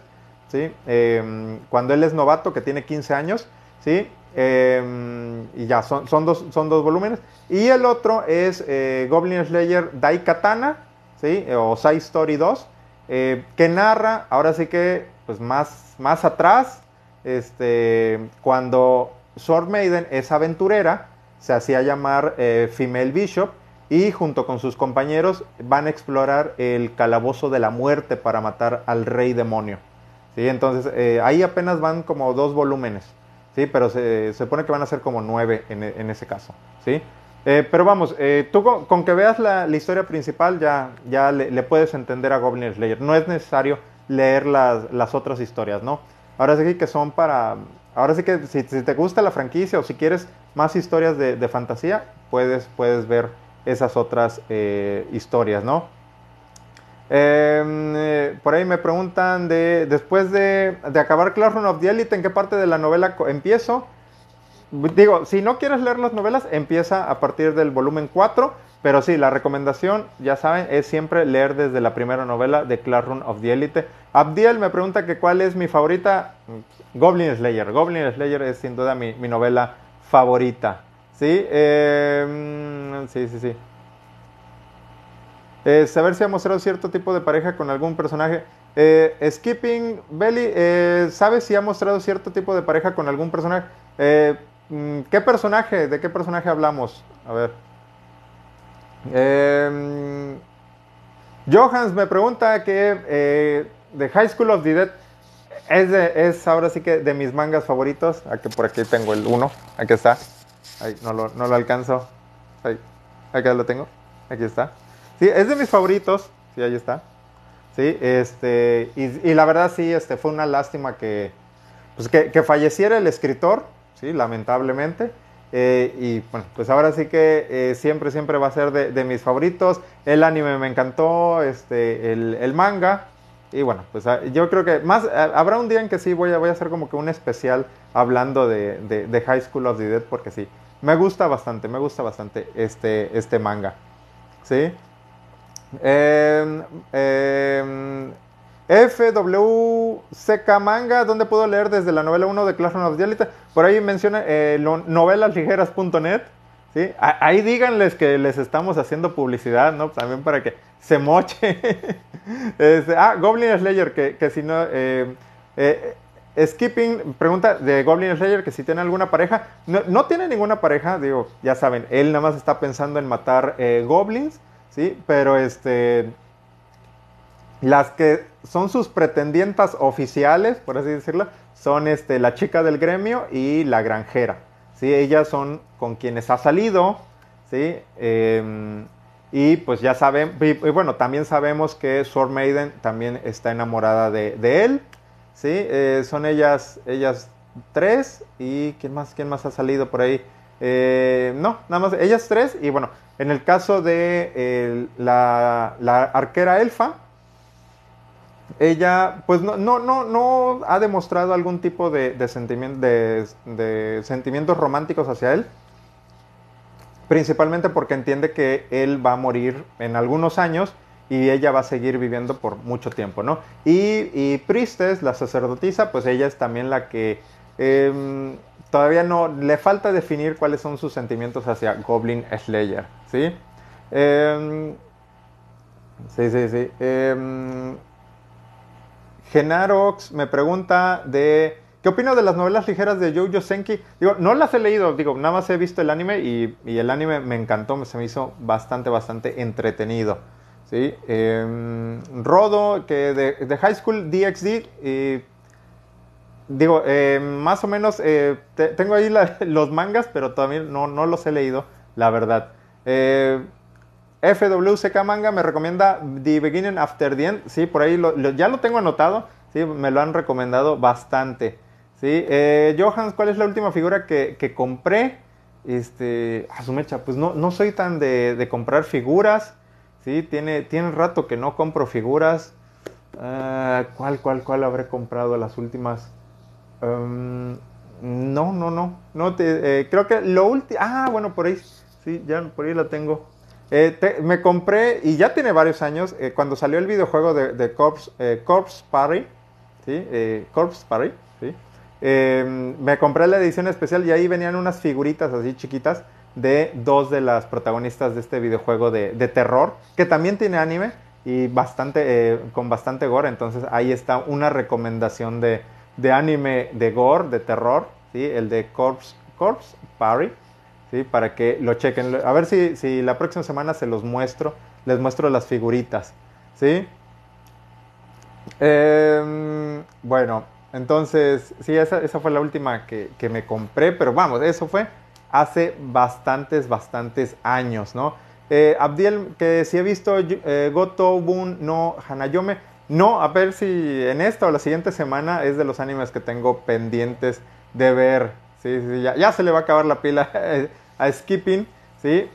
¿sí? Em, cuando él es novato, que tiene 15 años, ¿sí? Em, y ya, son, son, dos, son dos volúmenes. Y el otro es eh, Goblin Slayer Daikatana, ¿sí? o Side Story 2, eh, que narra, ahora sí que, pues más, más atrás, este, cuando Sword Maiden es aventurera, se hacía llamar eh, Female Bishop, y junto con sus compañeros van a explorar el calabozo de la muerte para matar al rey demonio. ¿sí? Entonces eh, ahí apenas van como dos volúmenes, ¿sí? pero se, supone que van a ser como nueve en, ese caso. ¿sí? Eh, pero vamos, eh, tú con, que veas la, historia principal ya, ya le, puedes entender a Goblin Slayer. No es necesario leer las, las otras historias, ¿no? Ahora sí que son para... Ahora sí que si, te gusta la franquicia o si quieres más historias de, de fantasía, puedes, puedes ver esas otras eh, historias, ¿no? Em, eh, por ahí me preguntan de después de, acabar Classroom of the Elite, ¿en qué parte de la novela empiezo? Digo, si no quieres leer las novelas, empieza a partir del volumen 4, pero sí, la recomendación, ya saben, es siempre leer desde la primera novela de Classroom of the Elite. Abdiel me pregunta que cuál es mi favorita, Goblin Slayer. Goblin Slayer es sin duda mi novela favorita. Sí, eh, sí, sí, sí. Eh, saber si ha mostrado cierto tipo de pareja con algún personaje. Eh, Skipping Belly, eh, ¿sabes si ha mostrado cierto tipo de pareja con algún personaje? Mm, ¿Qué personaje? ¿De qué personaje hablamos? A ver. Em, Johans me pregunta que de High School of the Dead es, es ahora sí que de mis mangas favoritos. Aquí por aquí tengo el uno. Aquí está. Ahí, no lo, no lo alcanzo. Ahí, acá lo tengo. Aquí está. Sí, es de mis favoritos. Sí, ahí está. Sí, este, y, la verdad sí, este, fue una lástima que, pues que, falleciera el escritor, sí, lamentablemente. Eh, y bueno, pues ahora sí que eh, siempre, siempre va a ser de, mis favoritos. El anime me encantó, este, el, manga. Y bueno, pues ah, yo creo que más, habrá un día en que sí voy a, voy a hacer como que un especial hablando de, de High School of the Dead, porque sí, me gusta bastante, me gusta bastante este, este manga. ¿Sí? Eh, eh, FWCK Manga, ¿dónde puedo leer desde la novela 1 de Classroom of the? Por ahí menciona eh, novelasligeras.net. ¿sí? Ahí díganles que les estamos haciendo publicidad, ¿no? También para que se moche. Este, ah, Goblin Slayer, que, que si no... Eh, eh, Skipping pregunta de Goblin Slayer que si tiene alguna pareja. No, tiene ninguna pareja, digo, ya saben, él nada más está pensando en matar eh, goblins, ¿sí? Pero este. Las que son sus pretendientas oficiales, por así decirlo, son este, la chica del gremio y la granjera. ¿sí? Ellas son con quienes ha salido, ¿sí? Em, y pues ya saben, y, bueno, también sabemos que Sword Maiden también está enamorada de, de él. ¿Sí? Eh, son ellas, ellas tres y ¿quién más, quién más ha salido por ahí? Eh, no, nada más ellas tres y bueno, en el caso de la, arquera elfa, ella pues no, no, no, ha demostrado algún tipo de, de sentimientos románticos hacia él, principalmente porque entiende que él va a morir en algunos años y ella va a seguir viviendo por mucho tiempo, ¿no? Y, y la sacerdotisa, pues ella es también la que em, todavía no, le falta definir cuáles son sus sentimientos hacia Goblin Slayer, ¿sí? Em, sí, sí, sí. Em, Genarox me pregunta de... ¿Qué opino de las novelas ligeras de Jojo Senki? Digo, no las he leído, digo, nada más he visto el anime y, y el anime me encantó, se me hizo bastante, bastante entretenido. ¿Sí? Em, Rodo, que de, High School DxD, digo, em, más o menos, eh, tengo ahí los mangas, pero todavía no, no, los he leído, la verdad. Eh, FWCK Manga me recomienda The Beginning After the End, sí, por ahí ya lo tengo anotado, sí, me lo han recomendado bastante. ¿sí? Eh, Johans, ¿cuál es la última figura que, compré? Este, a su mecha, pues no, no soy tan de, de comprar figuras. Sí, tiene, tiene rato que no compro figuras. Ah, ¿Cuál, cuál, cuál habré comprado las últimas? Em, no, no, no. no te, eh, creo que lo último... Ah, bueno, por ahí. Sí, ya por ahí la tengo. Eh, me compré, y ya tiene varios años, eh, cuando salió el videojuego de, de Corpse, Corpse Party. ¿Sí? Corpse Party. ¿sí? Em, me compré la edición especial y ahí venían unas figuritas así chiquitas de dos de las protagonistas de este videojuego de, terror, que también tiene anime y bastante, eh, con bastante gore. Entonces ahí está una recomendación de, anime de gore, de terror, ¿sí? el de Corpse, Corpse Party, ¿sí? para que lo chequen. A ver si, si la próxima semana se los muestro, les muestro las figuritas. ¿sí? Em, bueno, entonces, sí, esa, fue la última que, que me compré, pero vamos, eso fue hace bastantes, bastantes años, ¿no? Eh, Abdiel, que si he visto eh, Goto Bun no Hanayome, no, a ver si en esta o la siguiente semana es de los animes que tengo pendientes de ver. Sí, sí, ya, se le va a acabar la pila a Skipping, ¿sí?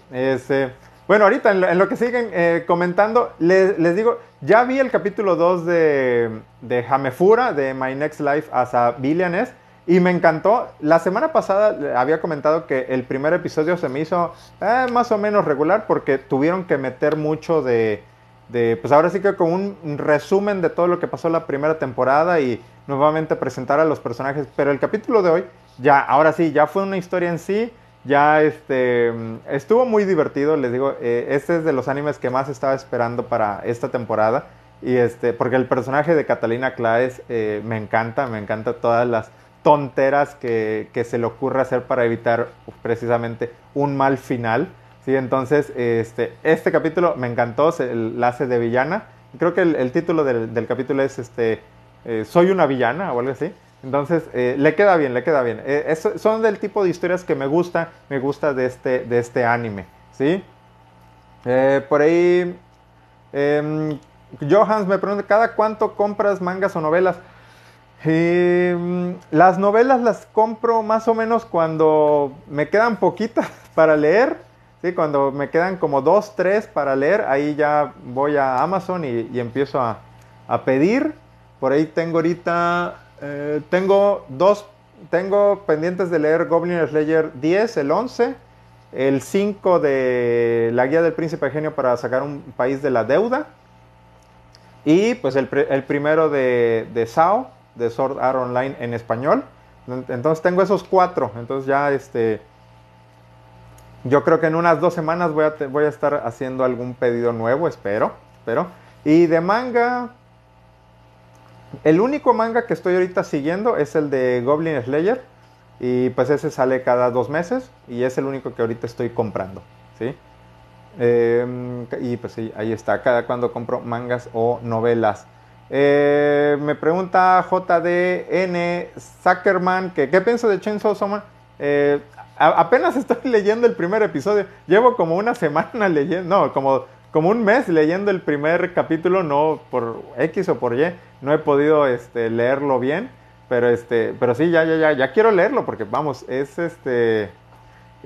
Bueno, ahorita en lo, que siguen eh, comentando, les, digo, ya vi el capítulo 2 de, de Hamefura, de My Next Life as a Villainess. Y me encantó. La semana pasada había comentado que el primer episodio se me hizo eh, más o menos regular porque tuvieron que meter mucho de, de, pues ahora sí que con un resumen de todo lo que pasó la primera temporada y nuevamente presentar a los personajes. Pero el capítulo de hoy, ya, ahora sí, ya fue una historia en sí. Ya este, estuvo muy divertido, les digo, eh, este es de los animes que más estaba esperando para esta temporada. Y este, porque el personaje de Catalina Claes eh, me encanta, me encanta todas las tonteras que, se le ocurre hacer para evitar precisamente un mal final. ¿sí? Entonces, este, este capítulo me encantó, se, la hace de villana. Creo que el, título del, capítulo es este, eh, Soy una villana o algo así. Entonces, eh, le queda bien, le queda bien. Eh, son del tipo de historias que me gusta, me gusta de este, de este anime. ¿sí? por ahí, em, Johans me pregunta, ¿cada cuánto compras mangas o novelas? Em, las novelas las compro más o menos cuando me quedan poquitas para leer. Cuando me quedan como dos, tres para leer, ahí ya voy a Amazon y, empiezo a, pedir. Por ahí tengo ahorita, eh, tengo dos, tengo pendientes de leer Goblin Slayer 10, el 11, el 5 de la guía del príncipe genio para sacar un país de la deuda. Y pues el, primero de, de Sao, de Sword Art Online en español. Entonces tengo esos cuatro. Entonces ya este. yo creo que en unas dos semanas voy a, voy a estar haciendo algún pedido nuevo, espero, espero. Y de manga, el único manga que estoy ahorita siguiendo es el de Goblin Slayer. Y pues ese sale cada dos meses y es el único que ahorita estoy comprando, ¿sí? Em, y pues ahí está, cada cuando compro mangas o novelas. Eh, me pregunta JDN Zuckerman que qué pienso de Chainsaw Man. Eh, apenas estoy leyendo el primer episodio. Llevo como una semana leyendo, no, como, como un mes leyendo el primer capítulo, no por X o por Y. No he podido este, leerlo bien, pero, este, pero sí, ya, ya, ya, ya quiero leerlo porque vamos, es este...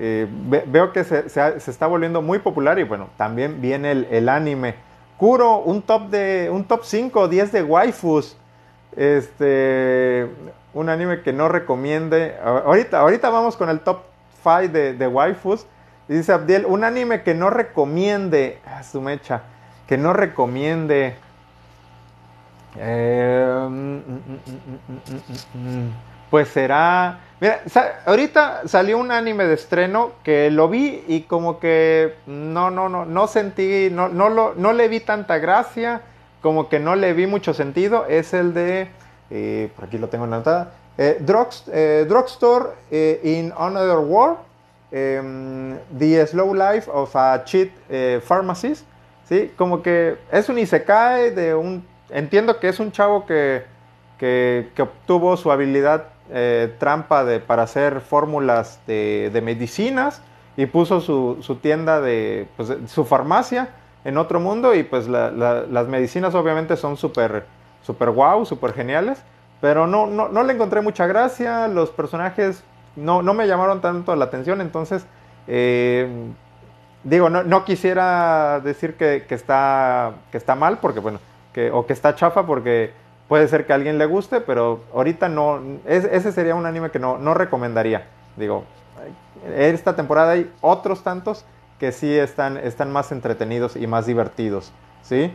Eh, veo que se, se, está volviendo muy popular y bueno, también viene el anime. Kuro, un top de un top 5 o 10 de waifus. Este, un anime que no recomiende. Ahorita, ahorita vamos con el top 5 de, waifus. dice Abdiel, un anime que no recomiende. a su mecha. Que no recomiende. Eh, mm, mm, mm, pues será. Mira, ahorita salió un anime de estreno que lo vi y como que no, no, no, no sentí, no, no, lo, no le vi tanta gracia, como que no le vi mucho sentido. Es el de, eh, por aquí lo tengo anotada, eh, eh, Drugstore in Another World, em, The Slow Life of a Cheat Pharmacist. ¿sí? Como que es un isekai de un, entiendo que es un chavo que, que, que obtuvo su habilidad eh, trampa de, para hacer fórmulas de, medicinas y puso su, tienda de, pues, su farmacia en otro mundo y pues las medicinas obviamente son súper super wow, súper geniales, pero no, no, le encontré mucha gracia, los personajes no, no me llamaron tanto la atención, entonces eh, digo, no, no, quisiera decir que, está, que está mal, porque bueno, que, o que está chafa, porque Puede ser que a alguien le guste, pero ahorita no. ese sería un anime que no, no recomendaría. Digo, esta temporada hay otros tantos que sí están, están más entretenidos y más divertidos. ¿Sí?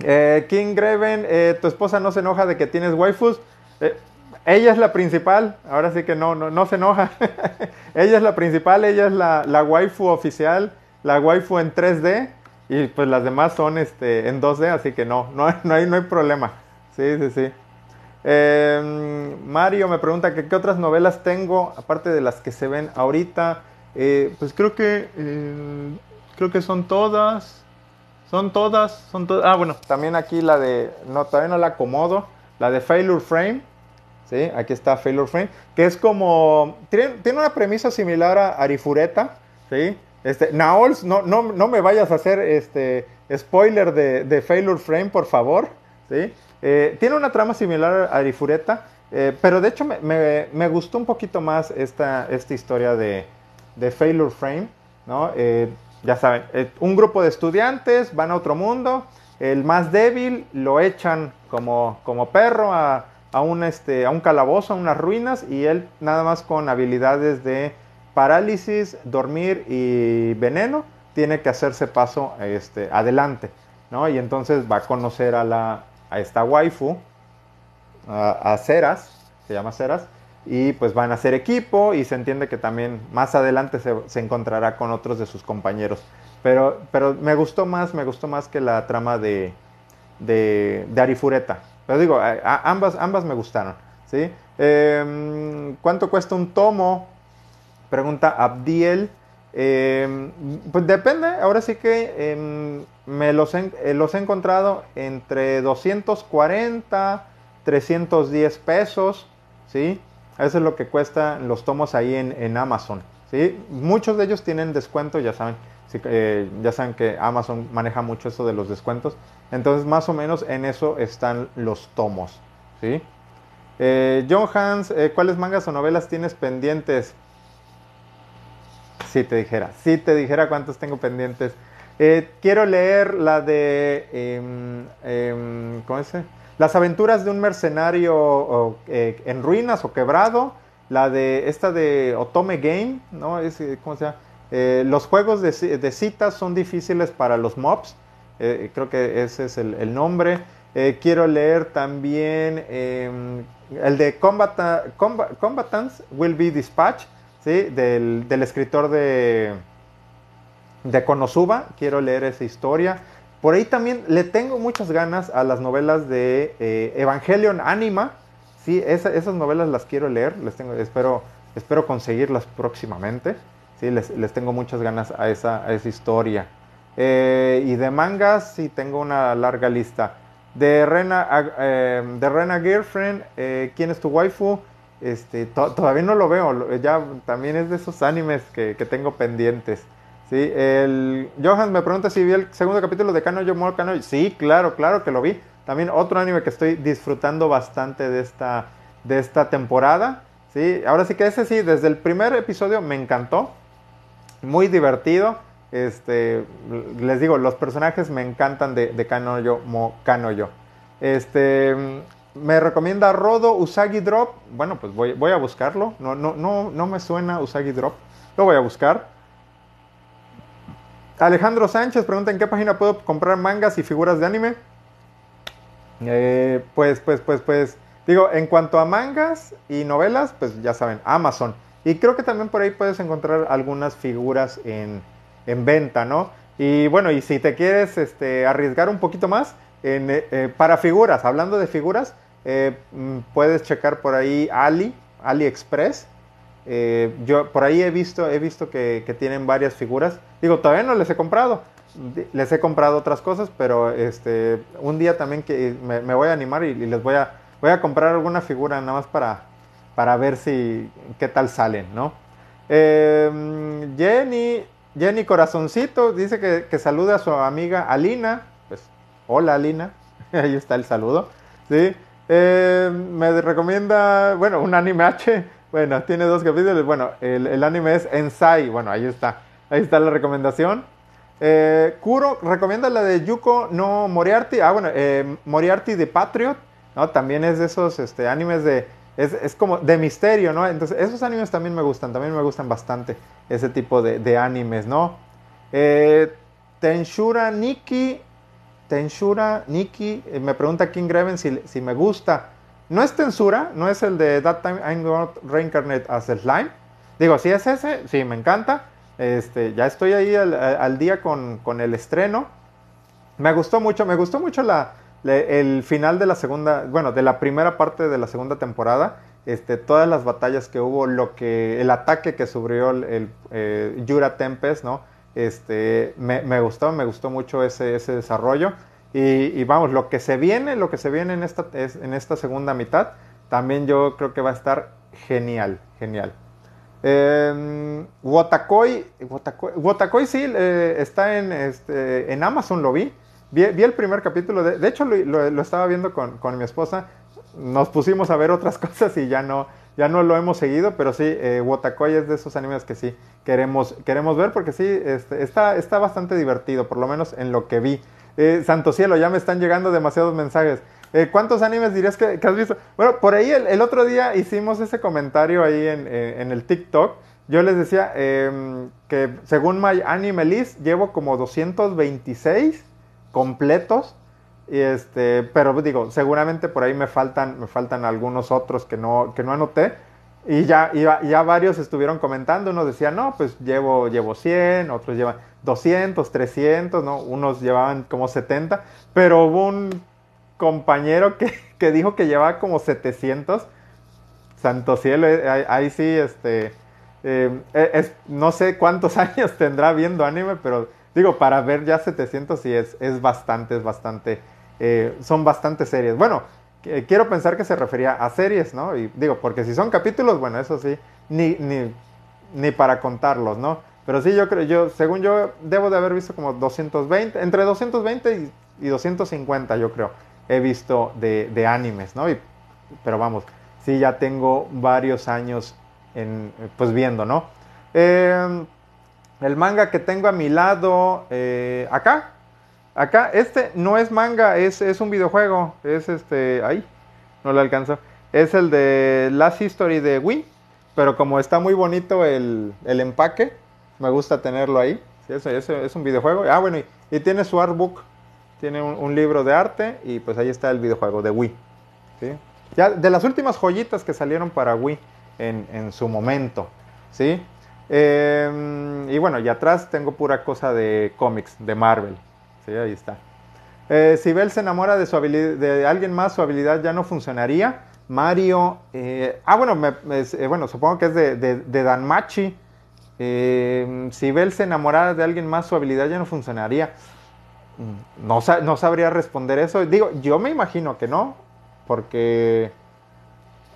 Eh, King Greven, eh, tu esposa no se enoja de que tienes waifus. Eh, ella es la principal, ahora sí que no, no, no se enoja. ella es la principal, ella es la, la waifu oficial, la waifu en 3D. Y pues las demás son este, en 2D, así que no, no, no, hay, no hay problema. Sí, sí, sí. Em, Mario me pregunta que qué otras novelas tengo, aparte de las que se ven ahorita. Eh, pues creo que eh, creo que son todas. Son todas, son todas. Ah, bueno, también aquí la de. No, todavía no la acomodo. La de Failure Frame. ¿sí? Aquí está Failure Frame. Que es como. Tiene, tiene una premisa similar a Arifureta. ¿sí? Este, Naols, no, me vayas a hacer este, spoiler de, Failure Frame, por favor. Eh, tiene una trama similar a Arifureta, eh, pero de hecho me, gustó un poquito más esta, historia de, Failure Frame. Eh, ya saben, un grupo de estudiantes van a otro mundo, el más débil lo echan como, perro a, a, un, este, a un calabozo, a unas ruinas, y él nada más con habilidades de parálisis, dormir y veneno, tiene que hacerse paso este, adelante, ¿no? Y entonces va a conocer a, la, a esta waifu, a, Ceras, se llama Ceras, y pues van a ser equipo y se entiende que también más adelante se, encontrará con otros de sus compañeros. Pero, pero me gustó más, me gustó más que la trama de, de, Arifureta. Pero digo, ambas, ambas me gustaron, ¿sí? Em, ¿Cuánto cuesta un tomo? Pregunta Abdiel. Em, pues depende, ahora sí que em, me los he, eh, los he encontrado entre 240, 310 pesos, ¿sí? Eso es lo que cuestan los tomos ahí en, Amazon, ¿sí? Muchos de ellos tienen descuento, ya saben, eh, ya saben que Amazon maneja mucho eso de los descuentos, entonces más o menos en eso están los tomos, ¿sí? Eh, John Hans, ¿cuáles mangas o novelas tienes pendientes? Si te dijera, si te dijera cuántos tengo pendientes. Eh, quiero leer la de, em, em, ¿cómo es? Las aventuras de un mercenario eh, en ruinas o quebrado. La de esta de Otome Game, ¿no? Eh, ¿Cómo se llama? los juegos de, citas son difíciles para los mobs. creo que ese es el, nombre. quiero leer también em, el de Combat, Combatants Will Be Dispatched ¿sí? Del, del escritor de, de Konosuba. Quiero leer esa historia. Por ahí también le tengo muchas ganas a las novelas de eh, Evangelion Anima. Sí, esas novelas las quiero leer. Les tengo, espero, espero conseguirlas próximamente. Sí, les, les tengo muchas ganas a esa, esa historia. Eh, y de mangas, sí, tengo una larga lista. De Rena, eh, de Rena Girlfriend, ¿quién es tu waifu? Este, todavía no lo veo, ya también es de esos animes que, que tengo pendientes. ¿sí? El, Johan me pregunta si vi el segundo capítulo de Kanojo More Kanojo. Sí, claro, claro que lo vi. También otro anime que estoy disfrutando bastante de esta, de esta temporada. ¿sí? Ahora sí que ese sí, desde el primer episodio me encantó. Muy divertido. Este, les digo, los personajes me encantan de, de Kanoyo Mo Kanoyo. Este, me recomienda Rodo Usagi Drop. Bueno, pues voy, voy a buscarlo. No, no, no, no me suena Usagi Drop. Lo voy a buscar. Alejandro Sánchez pregunta en qué página puedo comprar mangas y figuras de anime. Eh, pues, pues, pues, pues, digo, en cuanto a mangas y novelas, pues ya saben, Amazon. Y creo que también por ahí puedes encontrar algunas figuras en, en venta, ¿no? Y bueno, y si te quieres este, arriesgar un poquito más, eh, eh, para figuras, hablando de figuras, eh, mm, puedes checar por ahí Ali, AliExpress. Eh, yo por ahí he visto, he visto que, tienen varias figuras. Digo, todavía no les he comprado. Les he comprado otras cosas, pero este, un día también que me, me voy a animar y, les voy a, voy a comprar alguna figura nada más para, para ver si qué tal salen, ¿no? Eh, Jenny Jenny Corazoncito dice que, que saluda a su amiga Alina. Pues, hola Alina. Ahí está el saludo. ¿sí? Eh, me recomienda, bueno, un anime H. Bueno, tiene dos capítulos. Bueno, el, anime es Ensai. Bueno, ahí está. Ahí está la recomendación. Eh, Kuro recomienda la de Yuko no Moriarty. Ah, bueno, eh, Moriarty de Patriot. ¿no? También es de esos este, animes de es, es, como de misterio, ¿no? Entonces, esos animes también me gustan, también me gustan bastante ese tipo de, de animes, ¿no? Eh, Tenshura Nikki, Tenshura Nikki, eh, me pregunta King Greven si, si, me gusta. No es Tensura, no es el de That Time I'm Gonna Reincarnate as a Slime. Digo, si es ese, sí, me encanta. Este, ya estoy ahí al, día con, con el estreno. Me gustó mucho, me gustó mucho la, el final de la segunda, bueno, de la primera parte de la segunda temporada, este, todas las batallas que hubo, lo que, el ataque que sufrió el, el eh, Yura Tempest, ¿no? Este, me, gustó, me gustó mucho ese, ese desarrollo. Y, vamos, lo que se viene, lo que se viene en esta, en esta segunda mitad, también yo creo que va a estar genial, genial. Eh, Wotakoi, sí, está en, este, en Amazon, lo vi. Vi, vi, el primer capítulo, de, de hecho lo, lo, lo, estaba viendo con, con, mi esposa, nos pusimos a ver otras cosas y ya no, ya no lo hemos seguido, pero sí, eh, es de esos animes que sí queremos, queremos ver porque sí, este, está, está bastante divertido, por lo menos en lo que vi. Eh, Santo Cielo, ya me están llegando demasiados mensajes. Eh, ¿Cuántos animes dirías que, que, has visto? Bueno, por ahí el, otro día hicimos ese comentario ahí en, el TikTok. Yo les decía eh, que según My Anime List llevo como 226 completos. Y este, pero digo, seguramente por ahí me faltan, me faltan algunos otros que no, que no anoté. Y ya, ya, ya varios estuvieron comentando, unos decían, no, pues llevo, llevo 100, otros llevan 200, 300, ¿no? Unos llevaban como 70, pero hubo un compañero que, que dijo que llevaba como 700. Santo cielo, eh, ahí, ahí sí, este, eh, es, no sé cuántos años tendrá viendo anime, pero digo, para ver ya 700 sí es, es bastante, es bastante, eh, son bastante series. Bueno, eh, quiero pensar que se refería a series, ¿no? Y digo, porque si son capítulos, bueno, eso sí, ni, ni, ni para contarlos, ¿no? Pero sí, yo creo, yo, según yo, debo de haber visto como 220, entre 220 y, y 250, yo creo, he visto de, de animes, ¿no? Y, pero vamos, sí, ya tengo varios años en, pues viendo, ¿no? Eh, el manga que tengo a mi lado, eh, acá, acá, este no es manga, es, es, un videojuego, es este, ahí, no lo alcanzo, es el de Last History de Wii, pero como está muy bonito el, el empaque, me gusta tenerlo ahí, sí, eso, es un videojuego, ah bueno, y, tiene su artbook, tiene un, un, libro de arte y pues ahí está el videojuego de Wii, ¿sí? Ya de las últimas joyitas que salieron para Wii en, en su momento. ¿sí? Em, y bueno, y atrás tengo pura cosa de cómics, de Marvel, ¿sí? Ahí está. Eh, si Bell se enamora de, su de alguien más, su habilidad ya no funcionaría. Mario, eh, ah, bueno, eh, bueno, supongo que es de, Danmachi. Em, si Bell se enamorara de alguien más, su habilidad ya no funcionaría. Mm, no, sabría responder eso. Digo, yo me imagino que no, porque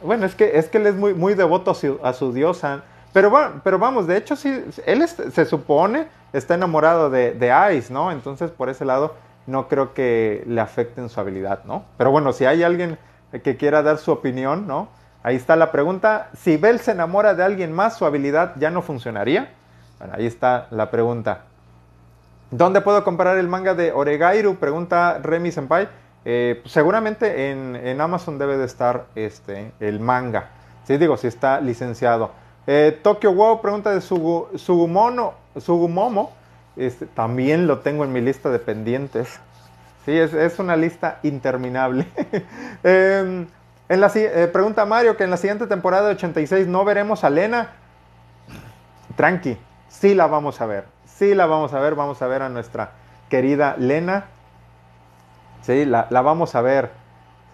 bueno, es que, es que él es muy, muy devoto a su, diosa. Pero, bueno, pero vamos, de hecho, sí, él se supone está enamorado de, de, Ice, ¿no? Entonces, por ese lado, no creo que le afecte en su habilidad, ¿no? Pero bueno, si hay alguien que quiera dar su opinión, ¿no? Ahí está la pregunta. Si Bell se enamora de alguien más, ¿su habilidad ya no funcionaría? Bueno, ahí está la pregunta. ¿Dónde puedo comprar el manga de Oregairu? Pregunta Remy Senpai. Eh, pues, seguramente en, Amazon debe de estar este, el manga. Sí, digo, si está licenciado. Eh, Tokyo Wow pregunta de Sugumono, Sugumomo. Este, también lo tengo en mi lista de pendientes. Sí, es, una lista interminable. Em, en la, eh, pregunta Mario que en la siguiente temporada de 86 no veremos a Lena. Tranqui, sí la vamos a ver. Sí la vamos a ver. Vamos a ver a nuestra querida Lena. Sí, la, vamos a ver.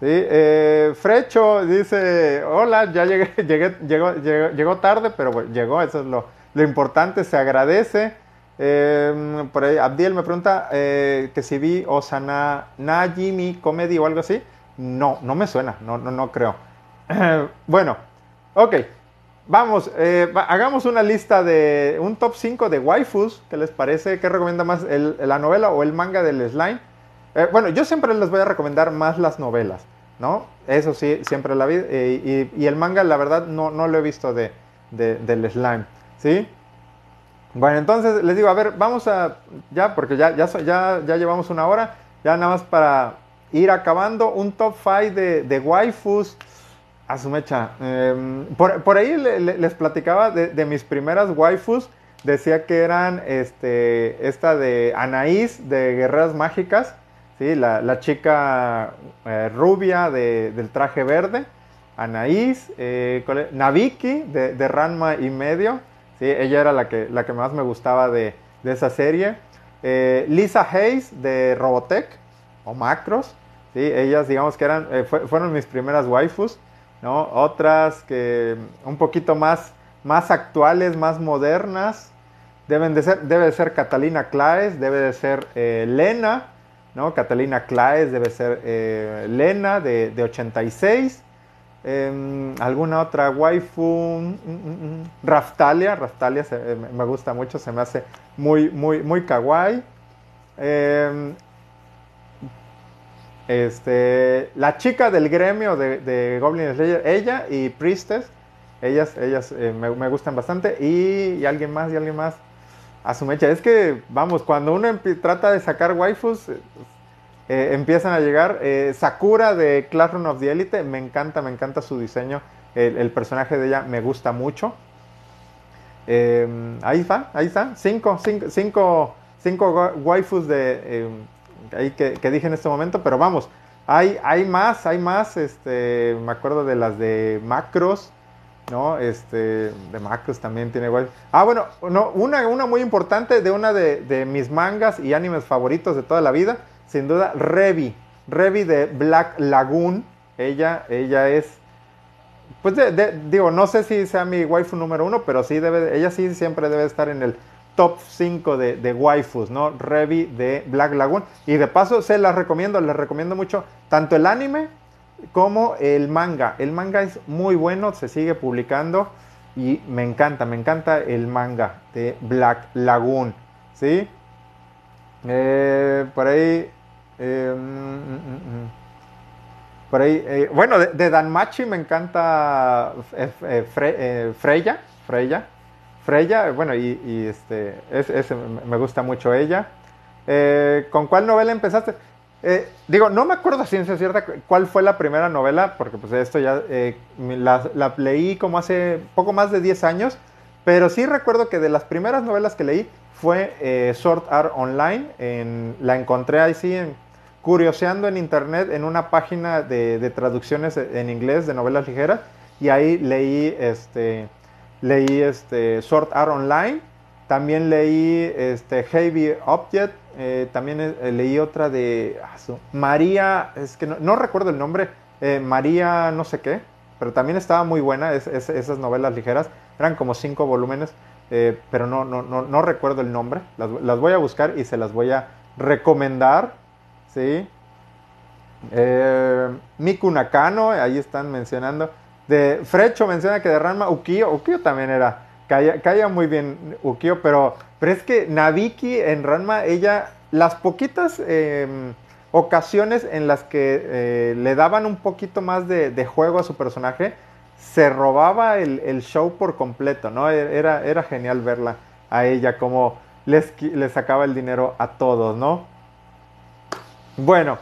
Eh, Frecho dice, hola, ya llegué, llegó, tarde, pero bueno, llegó, eso es lo, importante, se agradece. Em, por ahí, Abdiel me pregunta eh, que si vi Osana Najimi Comedy o algo así. No, no me suena, no, no, no creo. bueno, ok, vamos, eh, hagamos una lista de un top 5 de waifus. ¿Qué les parece? ¿Qué recomienda más, la novela o el manga del slime? Eh, bueno, yo siempre les voy a recomendar más las novelas, ¿no? Eso sí, siempre la vi. Eh, y, el manga, la verdad, no, no lo he visto de, del slime, ¿sí? Bueno, entonces les digo, a ver, vamos a, ya, porque ya, ya, ya, ya llevamos una hora, ya nada más para ir acabando un top 5 de, de waifus. A su mecha. Em, por, ahí les platicaba de, de, mis primeras waifus. Decía que eran este, esta de Anaís de Guerreras Mágicas. ¿Sí? la, chica eh, rubia del traje verde, Anaís, eh, Naviki de, Ranma y medio, ¿sí? ella era la que, la que más me gustaba de, esa serie, eh, Lisa Hayes de Robotech o Macros, ¿sí? ellas digamos que eran, fueron mis primeras waifus, ¿no? otras que un poquito más, más actuales, más modernas, deben de ser, debe de ser Catalina Claes, debe de ser Lena, ¿no? Catalina Claes debe ser eh, Lena de, 86. Em, alguna otra waifu, mm, mm, mm, Raftalia, Raftalia eh, me gusta mucho, se me hace muy, muy, muy kawaii. Em, este, la chica del gremio de, Goblin Slayer, ella y Priestess, ellas, ellas eh, me, gustan bastante. Y, y, alguien más, y alguien más. A su mecha. Es que, vamos, cuando uno trata de sacar waifus, eh, empiezan a llegar. Eh, Sakura de Classroom of the Elite, me encanta, me encanta su diseño. El, personaje de ella me gusta mucho. Eh, ahí está, ahí está. Cinco, cinco, cinco, cinco waifus de, ahí que, dije en este momento, pero vamos. Hay, hay más, hay más. Este, me acuerdo de las de Macros. ¿No? Este, de Macros también tiene igual. Ah, bueno, no, una, una muy importante de una de, mis mangas y animes favoritos de toda la vida, sin duda, Revi. Revi de Black Lagoon. Ella, ella es, pues digo, no sé si sea mi waifu número uno, pero sí debe, ella sí siempre debe estar en el top 5 de, de, waifus, ¿no? Revi de Black Lagoon. Y de paso se las recomiendo, les recomiendo mucho tanto el anime como el manga. El manga es muy bueno, se sigue publicando y me encanta, me encanta el manga de Black Lagoon, ¿sí? Eh, por ahí, eh, mm, mm, mm, por ahí, eh, bueno, de, Danmachi me encanta Freya, Freya, Freya, bueno, y, este, me gusta mucho ella. ¿Con cuál novela empezaste? Eh, digo, no me acuerdo a ciencia cierta cuál fue la primera novela, porque pues esto ya eh, la, leí como hace poco más de 10 años, pero sí recuerdo que de las primeras novelas que leí fue eh, Sword Art Online, en, la encontré ahí sí, curioseando en internet en una página de, traducciones en inglés de novelas ligeras, y ahí leí, este, leí este, Sword Art Online, también leí este, Heavy Object, eh, también eh, leí otra de ah, María, es que no, recuerdo el nombre, eh, María no sé qué, pero también estaba muy buena, esas novelas ligeras, eran como cinco volúmenes, pero no, no, no, no, recuerdo el nombre, las, las, voy a buscar y se las voy a recomendar, ¿sí? Miku Nakano, ahí están mencionando, de Frecho menciona que de Ranma Ukio, Ukio también era Caía, muy bien Ukio, pero, pero es que Nabiki en Ranma, ella, las poquitas em, ocasiones en las que eh, le daban un poquito más de, juego a su personaje, se robaba el, show por completo, ¿no? E, era, era genial verla a ella, como les, les sacaba el dinero a todos, ¿no? Bueno,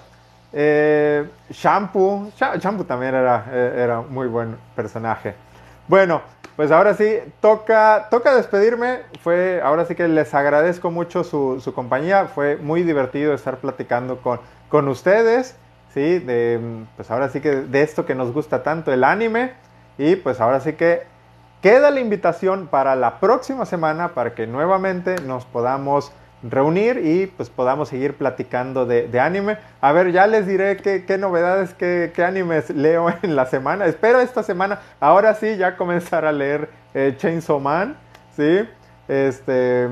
eh, Shampoo, Shampoo también era, e, era muy buen personaje. Bueno, pues ahora sí, toca, toca despedirme. Fue, ahora sí que les agradezco mucho su, compañía. Fue muy divertido estar platicando con, con ustedes. Sí, de, pues ahora sí que de esto que nos gusta tanto, el anime. Y pues ahora sí que queda la invitación para la próxima semana para que nuevamente nos podamos reunir y pues podamos seguir platicando de, anime. A ver, ya les diré qué, novedades, qué, animes leo en la semana. Espero esta semana, ahora sí, ya comenzar a leer eh, Chainsaw Man, ¿sí? Este,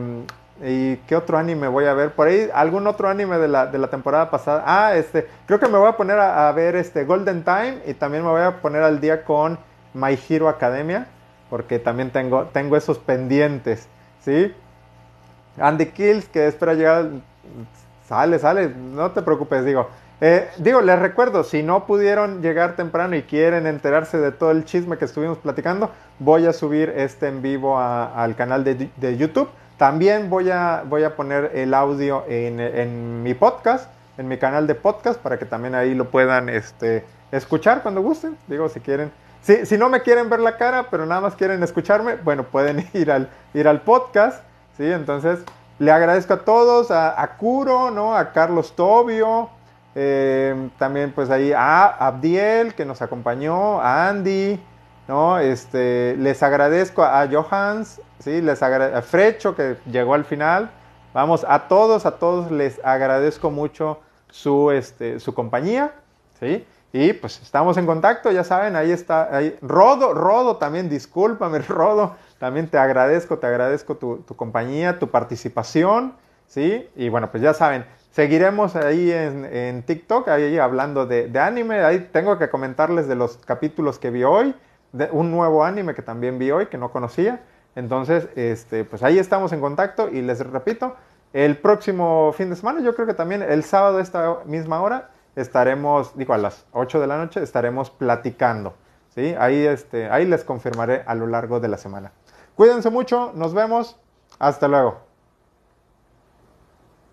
¿y qué otro anime voy a ver? Por ahí, algún otro anime de la, de la temporada pasada. Ah, este, creo que me voy a poner a, ver este Golden Time y también me voy a poner al día con My Hero Academia, porque también tengo, tengo esos pendientes, ¿sí? Andy Kills, que espera llegar. Sale, sale, no te preocupes, digo. Eh, digo, les recuerdo, si no pudieron llegar temprano y quieren enterarse de todo el chisme que estuvimos platicando, voy a subir este en vivo al canal de, YouTube. También voy a, voy a poner el audio en, mi podcast, en mi canal de podcast, para que también ahí lo puedan este, escuchar cuando gusten. Digo, si quieren. Si, si no me quieren ver la cara, pero nada más quieren escucharme, bueno, pueden ir al, ir al podcast. ¿Sí? Entonces, le agradezco a todos, a, a Kuro, ¿no? A Carlos Tobio, eh, también pues ahí a Abdiel que nos acompañó, a Andy, ¿no? Este, les agradezco a, Johans, ¿sí? Les a Frecho que llegó al final. Vamos, a todos, a todos les agradezco mucho su, este, su compañía, ¿sí? Y pues estamos en contacto, ya saben, ahí está, ahí. Rodo, Rodo también, discúlpame, Rodo, también te agradezco, te agradezco tu, compañía, tu participación, ¿sí? Y bueno, pues ya saben, seguiremos ahí en, TikTok, ahí hablando de, anime, ahí tengo que comentarles de los capítulos que vi hoy, de un nuevo anime que también vi hoy, que no conocía. Entonces, este, pues ahí estamos en contacto y les repito, el próximo fin de semana, yo creo que también el sábado esta misma hora, estaremos, digo, a las 8 de la noche, estaremos platicando. ¿sí? Ahí, este, ahí les confirmaré a lo largo de la semana. Cuídense mucho, nos vemos, hasta luego.